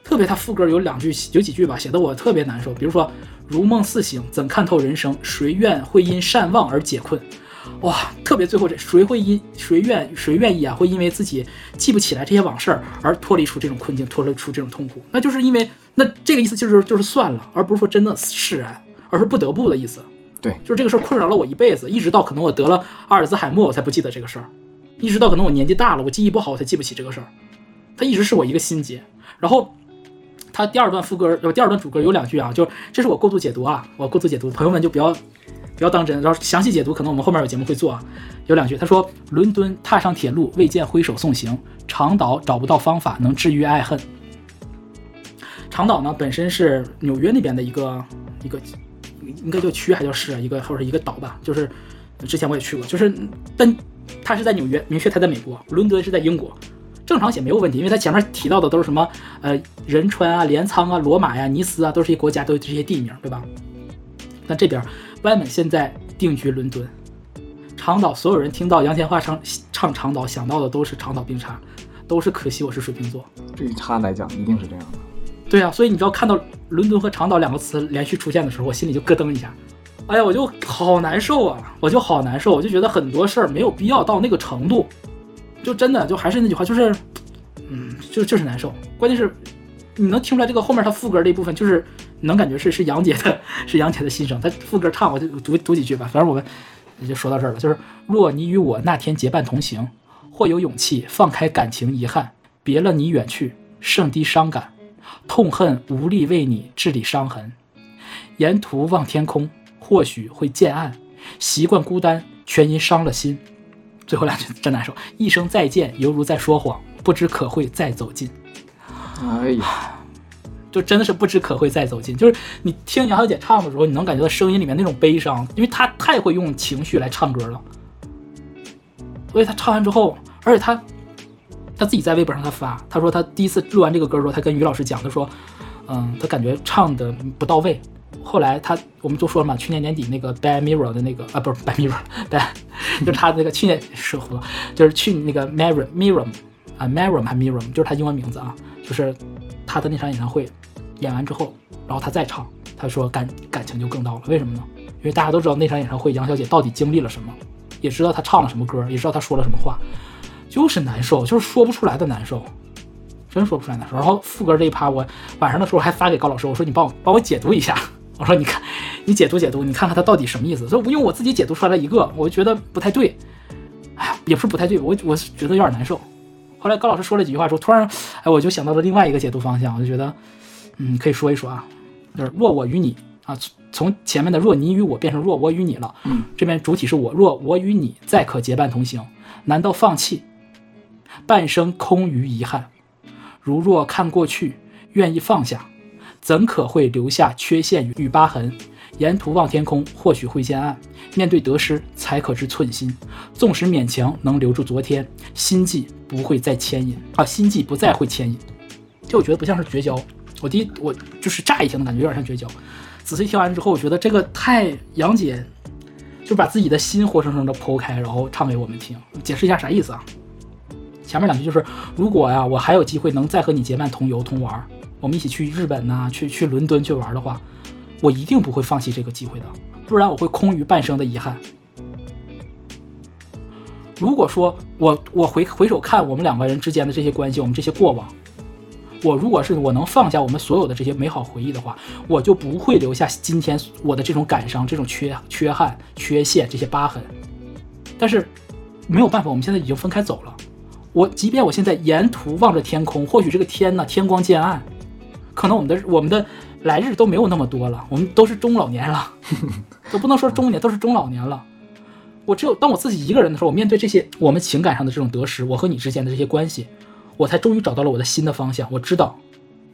特别他副歌有两句有几句吧，写的我特别难受。比如说“如梦似醒，怎看透人生？谁愿会因善忘而解困？”哇，特别最后这谁会因谁愿谁愿意啊？会因为自己记不起来这些往事而脱离出这种困境，脱离出这种痛苦？那就是因为那这个意思就是就是算了，而不是说真的释然，而是不得不的意思。对，就是这个事儿困扰了我一辈子，一直到可能我得了阿尔兹海默，我才不记得这个事儿；一直到可能我年纪大了，我记忆不好，我才记不起这个事儿。它一直是我一个心结。然后，它第二段副歌，呃，第二段主歌有两句啊，就这是我过度解读啊，我过度解读，朋友们就不要不要当真。然后详细解读，可能我们后面有节目会做啊。有两句，他说：“伦敦踏上铁路，未见挥手送行；长岛找不到方法能治愈爱恨。”长岛呢，本身是纽约那边的一个一个应该叫区还叫市啊，一个或者一个岛吧，就是之前我也去过，就是但它是在纽约，明确它在美国，伦敦是在英国。正常写没有问题，因为它前面提到的都是什么呃仁川啊、镰仓啊、罗马呀、尼斯啊，都是一些国家，都是这些地名，对吧？但这边歪门现在定居伦敦，长岛所有人听到杨千嬅唱唱长岛，想到的都是长岛冰茶，都是可惜我是水瓶座。对于他来讲，一定是这样的。对啊，所以你知道看到伦敦和长岛两个词连续出现的时候，我心里就咯噔一下。哎呀，我就好难受啊，我就好难受，我就觉得很多事儿没有必要到那个程度，就真的就还是那句话，就是，嗯，就就是难受。关键是你能听出来这个后面他副歌这一部分，就是能感觉是是杨姐的，是杨姐的心声。他副歌唱我就读读几句吧，反正我们也就说到这儿了。就是若你与我那天结伴同行，或有勇气放开感情遗憾，别了你远去，剩低伤感，痛恨无力为你治理伤痕，沿途望天空。或许会渐暗，习惯孤单，全因伤了心。最后两句真难受，一声再见犹如在说谎，不知可会再走近。哎呀，就真的是不知可会再走近。就是你听杨小姐唱的时候，你能感觉到声音里面那种悲伤，因为她太会用情绪来唱歌了。所以她唱完之后，而且她他自己在微博上他发，他说他第一次录完这个歌之后，他跟于老师讲，他说，嗯，他感觉唱的不到位。后来他，我们都说了嘛，去年年底那个 Bad Mirror 的那个啊，不是 Bad Mirror，Bad，就是他那个去年说糊就是去那个 Mirror Mirror 啊，Mirror 还 Mirror，就是他英文名字啊，就是他的那场演唱会演完之后，然后他再唱，他说感感情就更到了，为什么呢？因为大家都知道那场演唱会杨小姐到底经历了什么，也知道她唱了什么歌，也知道她说了什么话，就是难受，就是说不出来的难受，真说不出来难受。然后副歌这一趴，我晚上的时候还发给高老师，我说你帮我帮我解读一下。我说你看，你解读解读，你看看他到底什么意思？所以用我自己解读出来了一个，我觉得不太对。哎呀，也不是不太对，我我是觉得有点难受。后来高老师说了几句话，之后突然，哎，我就想到了另外一个解读方向，我就觉得，嗯，可以说一说啊，就是若我与你啊，从前面的若你与我变成若我与你了。嗯，这边主体是我，若我与你再可结伴同行，难道放弃？半生空余遗憾，如若看过去，愿意放下。怎可会留下缺陷与疤痕？沿途望天空，或许会见暗。面对得失，才可知寸心。纵使勉强能留住昨天，心悸不会再牵引啊！心悸不再会牵引。就我觉得不像是绝交。我第一，我就是乍一听的感觉有点像绝交。仔细听完之后，我觉得这个太杨姐，就把自己的心活生生的剖开，然后唱给我们听。解释一下啥意思啊？前面两句就是：如果呀，我还有机会能再和你结伴同游同玩。我们一起去日本呐，去去伦敦去玩的话，我一定不会放弃这个机会的，不然我会空余半生的遗憾。如果说我我回回首看我们两个人之间的这些关系，我们这些过往，我如果是我能放下我们所有的这些美好回忆的话，我就不会留下今天我的这种感伤、这种缺缺憾、缺陷这些疤痕。但是没有办法，我们现在已经分开走了。我即便我现在沿途望着天空，或许这个天呢天光渐暗。可能我们的我们的来日都没有那么多了，我们都是中老年了，都不能说中年，都是中老年了。我只有当我自己一个人的时候，我面对这些我们情感上的这种得失，我和你之间的这些关系，我才终于找到了我的新的方向。我知道，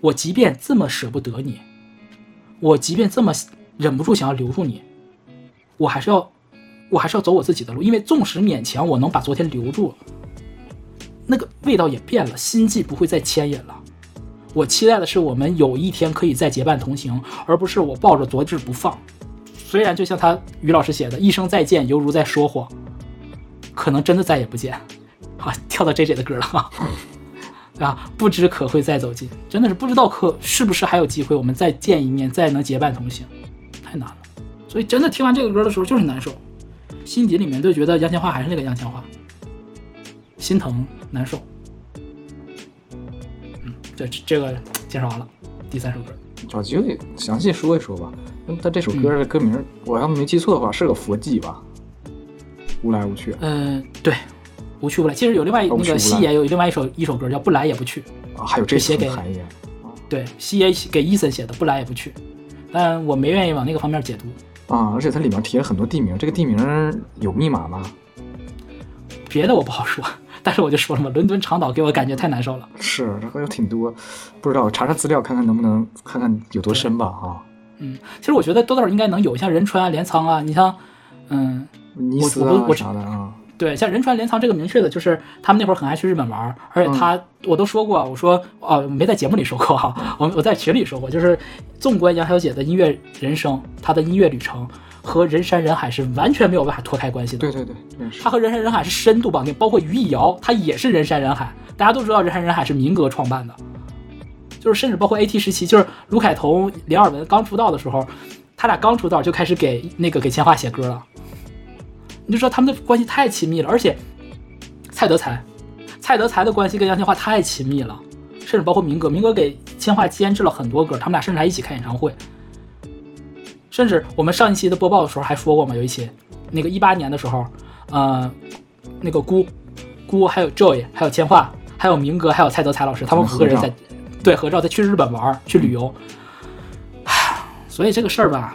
我即便这么舍不得你，我即便这么忍不住想要留住你，我还是要，我还是要走我自己的路。因为纵使勉强我能把昨天留住，那个味道也变了，心悸不会再牵引了。我期待的是，我们有一天可以再结伴同行，而不是我抱着昨日不放。虽然就像他于老师写的，一声再见犹如在说谎，可能真的再也不见。啊，跳到 J J 的歌了，啊，不知可会再走近，真的是不知道可是不是还有机会我们再见一面，再能结伴同行，太难了。所以真的听完这个歌的时候就是难受，心底里面就觉得杨千嬅还是那个杨千嬅，心疼难受。嗯这这个介绍完了，第三首歌，找机会详细说一说吧。那他这首歌的歌名，我要没记错的话，是个佛记吧？无来无去。嗯，对，无去无来。其实有另外那个西野有另外一首一首歌叫不来也不去啊，还有这写给对西野给伊森写的不来也不去，但我没愿意往那个方面解读啊。而且它里面提了很多地名，这个地名有密码吗？别的我不好说。但是我就说了嘛，伦敦长岛给我感觉太难受了。是，然后有挺多，不知道查查资料看看能不能看看有多深吧，哈。嗯，其实我觉得多少应该能有，像仁川啊、镰仓啊，你像，嗯，尼斯啊啥的啊。对，像仁川、镰仓这个明确的就是他们那会儿很爱去日本玩，而且他我都说过，我说哦没在节目里说过哈，我我在群里说过，就是纵观杨小姐的音乐人生，她的音乐旅程。和人山人海是完全没有办法脱开关系的。对对对，真是它和人山人海是深度绑定，包括余艺瑶，他也是人山人海。大家都知道人山人海是民革创办的，就是甚至包括 AT 时期，就是卢凯彤、林尔文刚出道的时候，他俩刚出道就开始给那个给千华写歌了。你就说他们的关系太亲密了，而且蔡德才，蔡德才的关系跟杨千嬅太亲密了，甚至包括民歌，民歌给千嬅监制了很多歌，他们俩甚至还一起开演唱会。甚至我们上一期的播报的时候还说过嘛，有一期那个一八年的时候，呃，那个姑姑还有 Joy 还有千画还有明哥还有蔡德才老师，他们五个人在对合照，在去日本玩去旅游。所以这个事儿吧，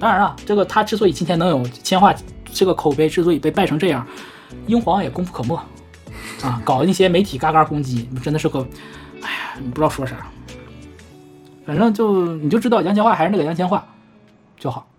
当然了，这个他之所以今天能有千画这个口碑，之所以被败成这样，英皇也功不可没啊，搞那些媒体嘎嘎攻击，真的是个，哎呀，你不知道说啥。反正就你就知道杨千嬅还是那个杨千嬅就好。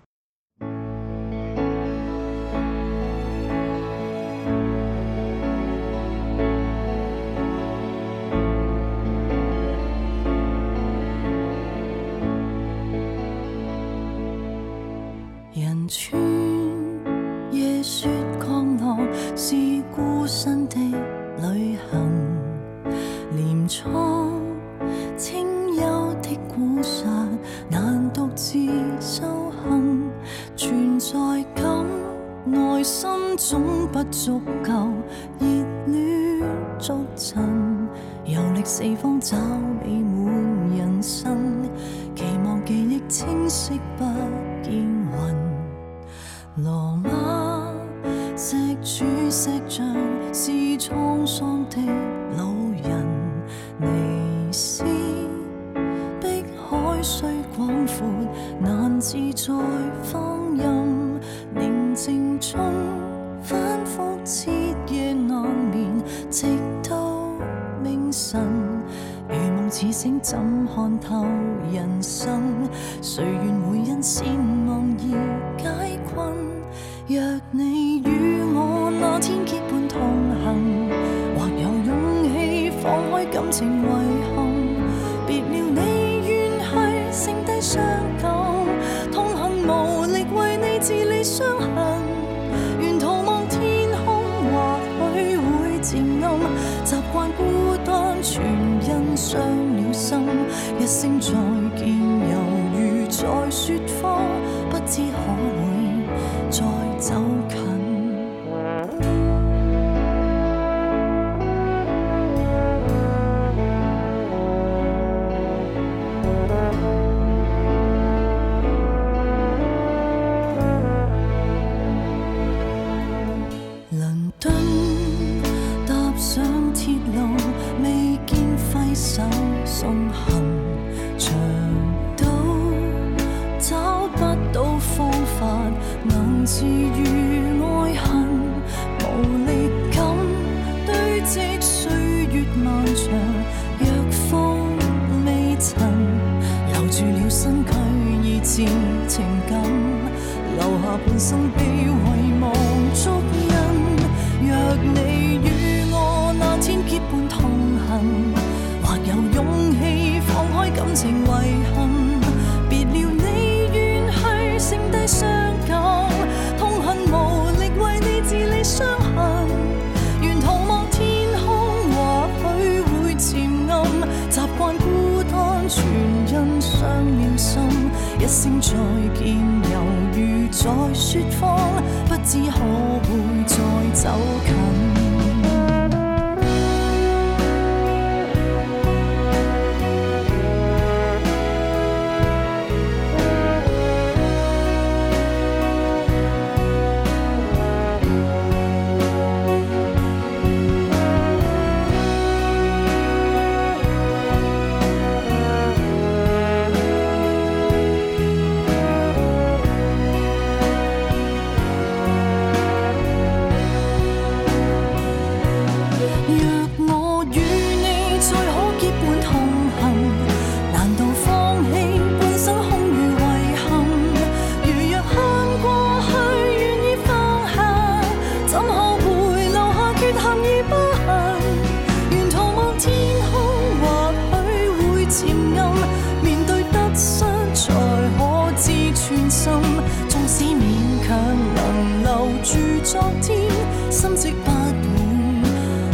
留住昨天，心迹不再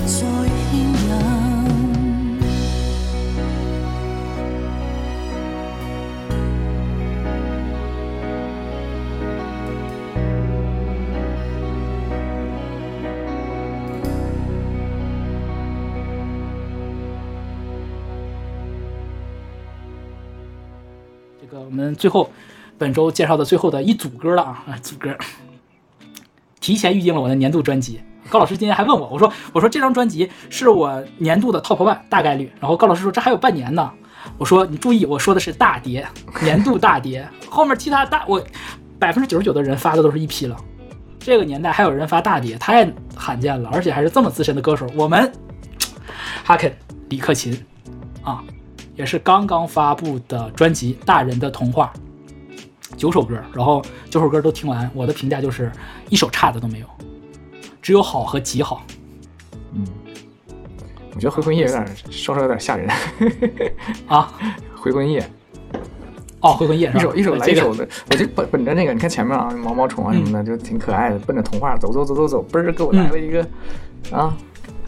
牵引。这个，我们最后。本周介绍的最后的一组歌了啊，组歌，提前预定了我的年度专辑。高老师今天还问我，我说我说这张专辑是我年度的 top one 大概率。然后高老师说这还有半年呢。我说你注意，我说的是大碟，年度大碟，后面其他大我百分之九十九的人发的都是一批了。这个年代还有人发大碟，太罕见了，而且还是这么资深的歌手。我们哈肯李克勤啊，也是刚刚发布的专辑《大人的童话》，九首歌，然后九首歌都听完，我的评价就是一首差的都没有，只有好和极好。嗯，我觉得回魂夜有点稍稍有点吓人。啊。回魂夜，哦，回魂夜，一首一首来这个一首的，我就本本着那个，你看前面啊，毛毛虫啊什么的，就挺可爱的，奔着童话走走走走走，嘣儿给我来了一个啊，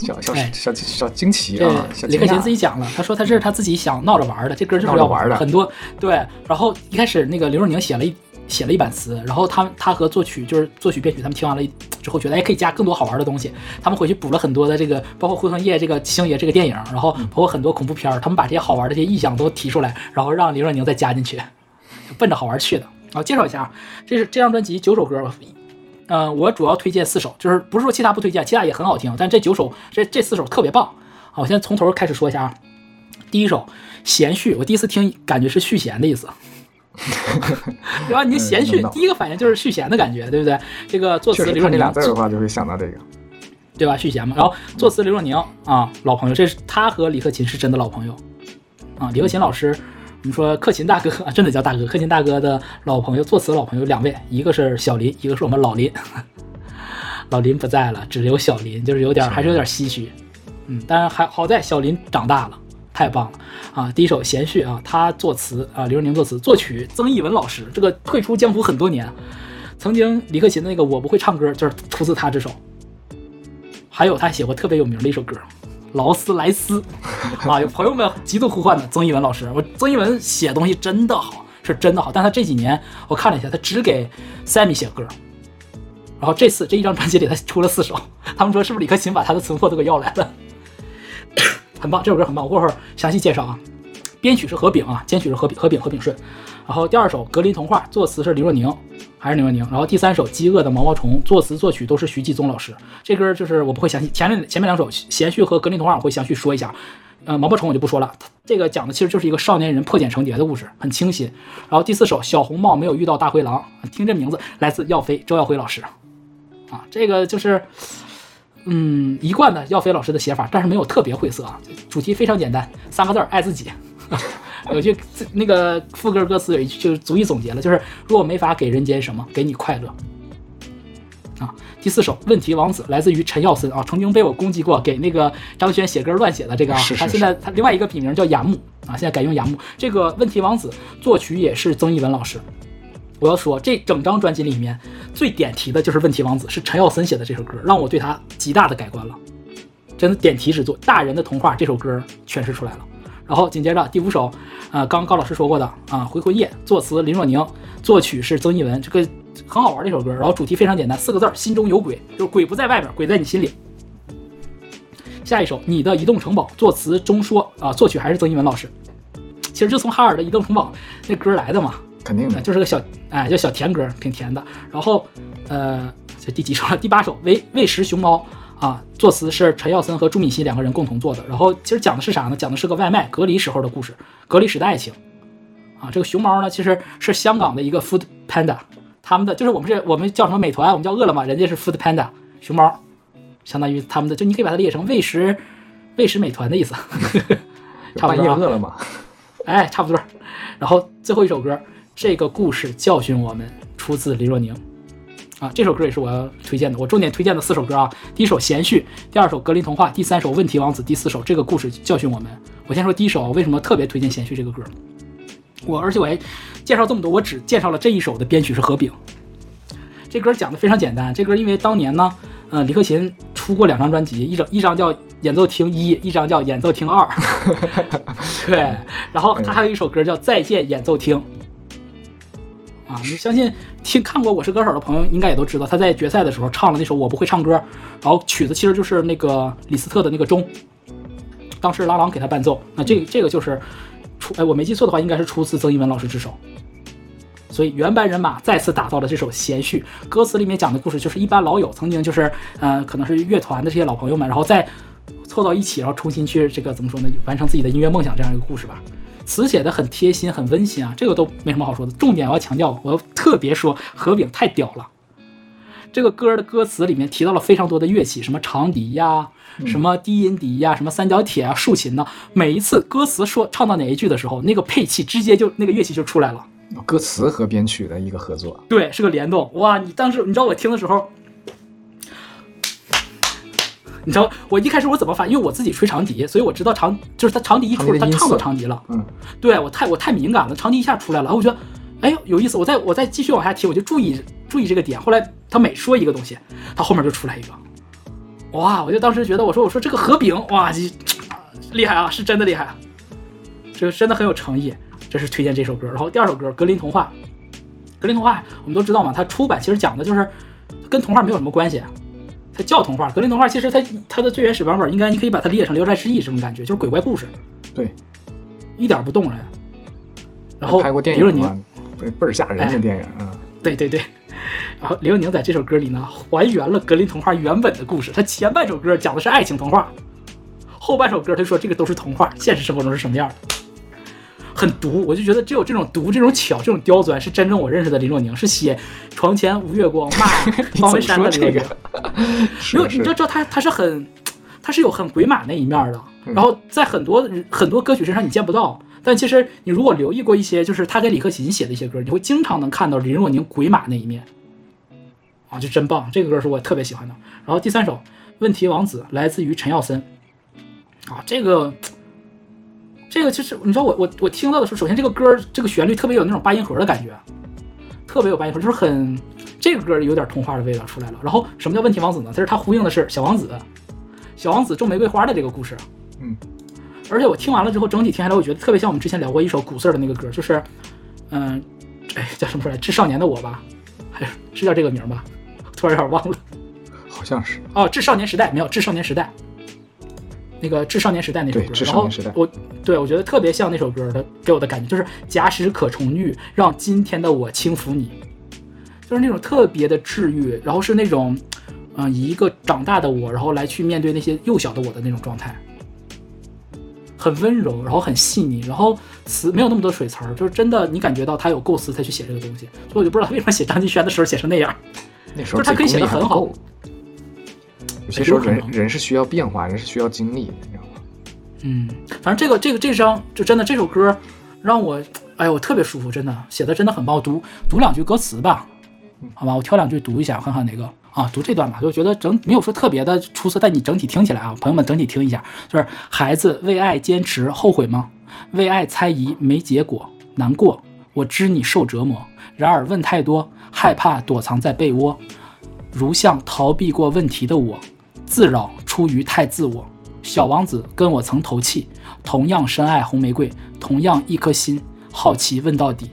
小小哎小小惊奇啊，小惊李克勤自。己讲了，他说他这是他自己想闹着玩的，这歌就是要玩的很多对。然后一开始那个刘若宁写了一写了一版词，然后他他和作曲就是作曲编曲他们听完了之后，觉得哎可以加更多好玩的东西，他们回去补了很多的这个，包括《回魂夜》这个星爷这个电影，然后包括很多恐怖片，他们把这些好玩的这些意象都提出来，然后让林若宁再加进去，奔着好玩去的。然后介绍一下啊，这是这张专辑九首歌，呃，我主要推荐四首，就是不是说其他不推荐，其他也很好听，但这九首这这四首特别棒。好，我先从头开始说一下啊。第一首弦序，我第一次听感觉是续弦的意思，对吧？你弦序嗯第一个反应就是续弦的感觉，对不对？这个作词刘若宁俩字的话，就会想到这个。对吧？续弦嘛。然后作词刘若宁啊，老朋友，这是他和李克勤是真的老朋友啊。李克勤老师，我们说克勤大哥啊，真的叫大哥，克勤大哥的老朋友，作词老朋友两位，一个是小林，一个是我们老林。老林不在了，只留小林，就是有点还是有点唏嘘。嗯，当然还好在小林长大了，太棒了啊！第一首贤序啊，他作词啊，刘若宁作词，作曲曾轶文老师，这个退出江湖很多年，曾经李克勤的那个我不会唱歌就是出自他之手。还有他写过特别有名的一首歌《劳斯莱斯》啊，有朋友们极度呼唤的曾轶文老师。我曾轶文写东西真的好，是真的好，但他这几年我看了一下，他只给 Sammy 写歌。然后这次这一张专辑里，他出了四首，他们说是不是李克勤把他的存货都给要来了？很棒，这首歌很棒，我过会儿详细介绍啊。编曲是何炳啊，监曲是何炳何炳何炳顺。然后第二首《格林童话》，作词是李若宁，还是李若宁。然后第三首《饥饿的毛毛虫》，作词作曲都是徐继宗老师。这歌就是我不会详细，前面前面两首贤序和格林童话我会详细说一下。呃，毛毛虫我就不说了，这个讲的其实就是一个少年人破茧成蝶的故事，很清新。然后第四首《小红帽没有遇到大灰狼》，听这名字来自耀飞周耀辉老师，啊，这个就是。嗯，一贯的耀飞老师的写法，但是没有特别晦涩啊。主题非常简单，三个字儿：爱自己。有句那个副歌歌词有一句就是足以总结了，就是若没法给人间什么，给你快乐。啊，第四首《问题王子》来自于陈耀森啊，曾经被我攻击过，给那个张轩写歌乱写的这个啊，他现在他另外一个笔名叫雅木啊，现在改用雅木。这个《问题王子》作曲也是曾轶文老师。我要说，这整张专辑里面最点题的就是《问题王子》，是陈耀森写的这首歌，让我对他极大的改观了。真的点题之作，《大人的童话》这首歌诠释出来了。然后紧接着第五首，呃，刚高老师说过的啊，《回魂夜》，作词林若宁，作曲是曾轶文，这个很好玩的一首歌。然后主题非常简单，四个字儿：心中有鬼，就是鬼不在外边，鬼在你心里。下一首《你的移动城堡》，作词钟说啊，作曲还是曾轶文老师。其实就从哈尔的《移动城堡》那歌来的嘛，肯定的，就是个小哎叫小甜歌，挺甜的。然后呃，这第几首了？第八首《喂喂食熊猫》啊，作词是陈耀森和朱敏熙两个人共同做的。然后其实讲的是啥呢？讲的是个外卖隔离时候的故事，隔离时的爱情啊。这个熊猫呢，其实是香港的一个 Food Panda，他们的就是我们是我们叫什么美团，我们叫饿了么，人家是 Food Panda 熊猫，相当于他们的，就你可以把它理解成喂食喂食美团的意思，差不多啊。饿了么？哎，差不多。然后最后一首歌，这个故事教训我们，出自李若宁。啊，这首歌也是我要推荐的，我重点推荐的四首歌啊。第一首《弦序》，第二首《格林童话》，第三首《问题王子》，第四首《这个故事教训我们》。我先说第一首，为什么特别推荐《弦序》这个歌？我而且我还介绍这么多，我只介绍了这一首的编曲是何炳。这歌讲的非常简单，这歌因为当年呢，呃，李克勤出过两张专辑，一张一张叫《演奏厅一》，一张叫《演奏厅二》。对，然后他还有一首歌叫《再见演奏厅》。啊，你相信听看过《我是歌手》的朋友应该也都知道，他在决赛的时候唱了那首《我不会唱歌》，然后曲子其实就是那个李斯特的那个钟，当时郎朗给他伴奏。那这这个就是出，哎，我没记错的话，应该是出自曾轶文老师之手。所以原班人马再次打造了这首《弦序》。歌词里面讲的故事就是一般老友曾经就是呃可能是乐团的这些老朋友们，然后再凑到一起，然后重新去这个怎么说呢，完成自己的音乐梦想这样一个故事吧。词写的很贴心，很温馨啊，这个都没什么好说的。重点我要强调，我要特别说何炳太屌了。这个歌的歌词里面提到了非常多的乐器，什么长笛呀，什么低音笛呀，什么三角铁啊、竖琴呢。每一次歌词说唱到哪一句的时候，那个配器直接就那个乐器就出来了。歌词和编曲的一个合作，对，是个联动。哇，你当时你知道我听的时候，你知道我一开始我怎么反应？因为我自己吹长笛，所以我知道长就是他长笛一出，他唱到长笛了。嗯，对我太我太敏感了，长笛一下出来了，我觉得哎呦有意思。我再我再继续往下听，我就注意注意这个点。后来他每说一个东西，他后面就出来一个，哇！我就当时觉得我说我说这个何饼哇，这厉害啊，是真的厉害，这个真的很有诚意。这是推荐这首歌，然后第二首歌《格林童话》。格林童话我们都知道嘛，它出版其实讲的就是跟童话没有什么关系，它叫童话。格林童话其实它它的最原始版本应该你可以把它理解成《聊斋志异》这种感觉，就是鬼怪故事。对，一点不动人。然后拍过电影吗？倍倍儿吓人的电影啊！对对对。然后林佑宁在这首歌里呢，还原了格林童话原本的故事。他前半首歌讲的是爱情童话，后半首歌他说这个都是童话，现实生活中是什么样的？很毒，我就觉得只有这种毒、这种巧、这种刁钻，是真正我认识的林若宁，是写“床前无月光，骂 方文山”的林若宁。没有，你就知道他他是很，他是有很鬼马那一面的。然后在很多很多歌曲身上你见不到，但其实你如果留意过一些，就是他给李克勤写的一些歌，你会经常能看到林若宁鬼马那一面。啊，就真棒！这个歌是我特别喜欢的。然后第三首《问题王子》来自于陈耀森。啊，这个，这个其实你知道，我我我听到的时候，首先这个歌这个旋律特别有那种八音盒的感觉，特别有八音盒，就是很这个歌有点童话的味道出来了。然后什么叫问题王子呢？其实它呼应的是小王子，小王子种玫瑰花的这个故事。嗯，而且我听完了之后，整体听下来，我觉得特别像我们之前聊过一首古色的那个歌，就是嗯，哎，叫什么来？致少年的我吧，还是是叫这个名吧？突然有点忘了，好像是哦，《致少年时代》没有，《致少年时代》那个《致少年时代》那首歌，然后我对我觉得特别像那首歌的给我的感觉，就是假使可重遇，让今天的我轻抚你，就是那种特别的治愈，然后是那种嗯，以一个长大的我，然后来去面对那些幼小的我的那种状态，很温柔，然后很细腻，然后词没有那么多水词儿，就是真的你感觉到他有构思才去写这个东西，所以我就不知道他为什么写张敬轩的时候写成那样。那时候他可以写的很好，有些时候人人是需要变化，人是需要经历，你知道吗？嗯，反正这个这个这张就真的这首歌让我哎呦我特别舒服，真的写的真的很棒。读读两句歌词吧，好吧，我挑两句读一下，看看哪个啊？读这段吧，就觉得整没有说特别的出色，但你整体听起来啊，朋友们整体听一下，就是孩子为爱坚持后悔吗？为爱猜疑没结果难过，我知你受折磨，然而问太多。害怕躲藏在被窝，如像逃避过问题的我，自扰出于太自我。小王子跟我曾投契，同样深爱红玫瑰，同样一颗心，好奇问到底。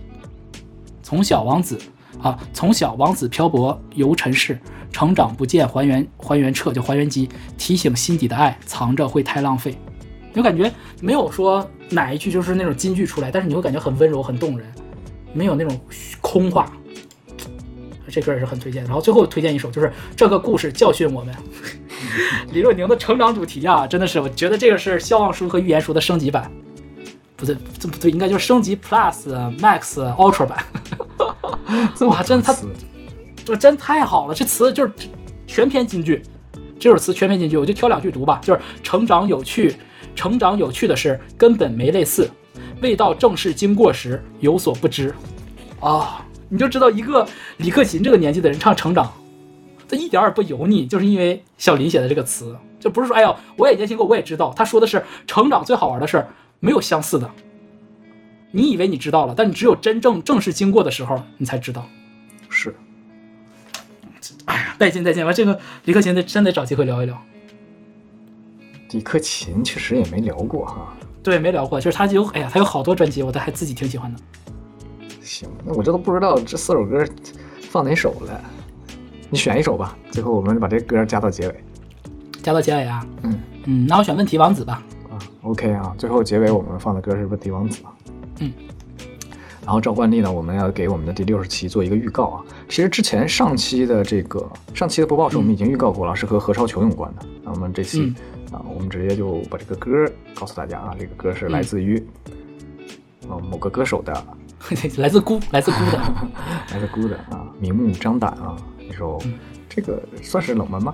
从小王子啊，从小王子漂泊游尘世，成长不见还原还原册就还原机，提醒心底的爱藏着会太浪费。就感觉没有说哪一句就是那种金句出来，但是你会感觉很温柔很动人，没有那种空话。这歌也是很推荐，然后最后推荐一首，就是这个故事教训我们，李若宁的成长主题啊，真的是，我觉得这个是肖望书和预言书的升级版，不对，这不对，应该就是升级 Plus、Max、Ultra 版。哇，真的他，这真太好了，这词就是全篇金句，这首词全篇金句，我就挑两句读吧，就是成长有趣，成长有趣的是根本没类似，未到正式经过时有所不知，啊。你就知道一个李克勤这个年纪的人唱成长，他一点也不油腻，就是因为小林写的这个词，就不是说哎呦我也年轻过，我也知道。他说的是成长最好玩的事儿，没有相似的。你以为你知道了，但你只有真正正式经过的时候，你才知道。是。哎呀，带劲带劲！完这个李克勤得真得找机会聊一聊。李克勤确实也没聊过哈。对，没聊过，就是他有哎呀，他有好多专辑，我都还自己挺喜欢的。行，那我这都不知道这四首歌放哪首了，你选一首吧。最后我们把这歌加到结尾，加到结尾啊。嗯嗯，那我选《问题王子》吧。啊，OK 啊。最后结尾我们放的歌是《问题王子》。嗯。然后照惯例呢，我们要给我们的第六十期做一个预告啊。其实之前上期的这个上期的播报是我们已经预告过了，是和何超琼有关的。那我们这期、啊，我们直接就把这个歌告诉大家啊，这个歌是来自于啊、某个歌手的，来自孤，来自孤的，来自孤的啊，明目张胆啊，一首、这个算是冷门吗？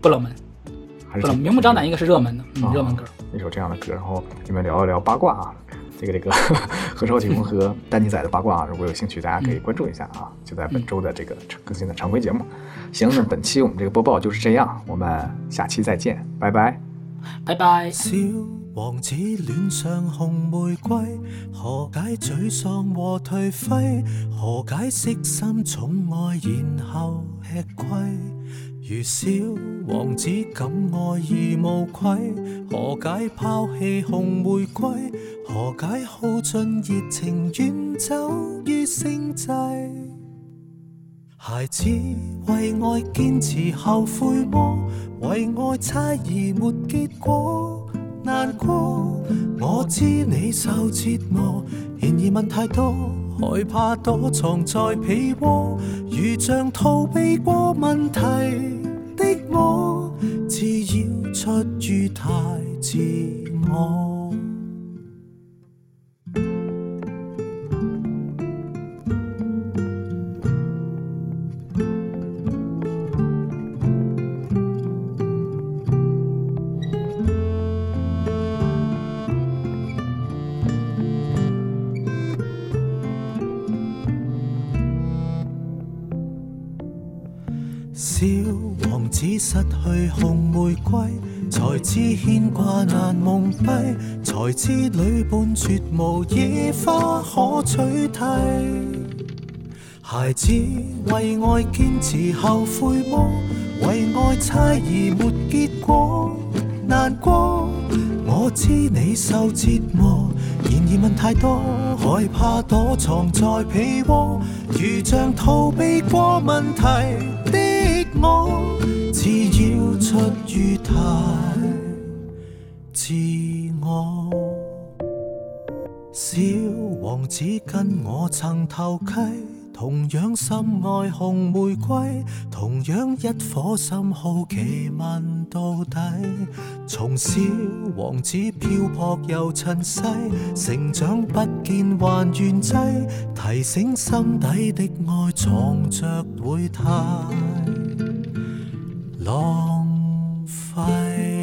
不冷门，不冷门，还是冷明目张胆应该是热门的，嗯，啊热门歌。一首这样的歌，然后你们聊一聊八卦啊，这个这个何超琼和丹尼仔的八卦啊，如果有兴趣，大家可以关注一下啊，就在本周的这个更新的常规节目。行，那本期我们这个播报就是这样，我们下期再见，拜拜。拜拜。王子戀上紅玫瑰，何解沮喪和颓废？何解悉心寵愛然後吃虧？如小王子敢愛而無愧，何解拋棄紅玫瑰？何解耗盡熱情遠走於星際？孩子為愛堅持後悔麼？為愛猜疑沒結果，难过。我知你受折磨，然而问太多，害怕躲藏在被窝，如像逃避过问题的我，自擾出于太自我。知牵挂難蒙蔽，才知女伴絕無野花可取替。孩子為愛堅持後悔麼？為愛猜疑沒結果，難過。我知你受折磨，然而問太多，害怕躲藏在被窝，如像逃避過問題的我，只要出於太自我。小王子跟我曾投契，同樣深愛紅玫瑰，同樣一顆心好奇問到底。從小王子漂泊又塵世，成長不見還原際，提醒心底的愛藏着會太浪費。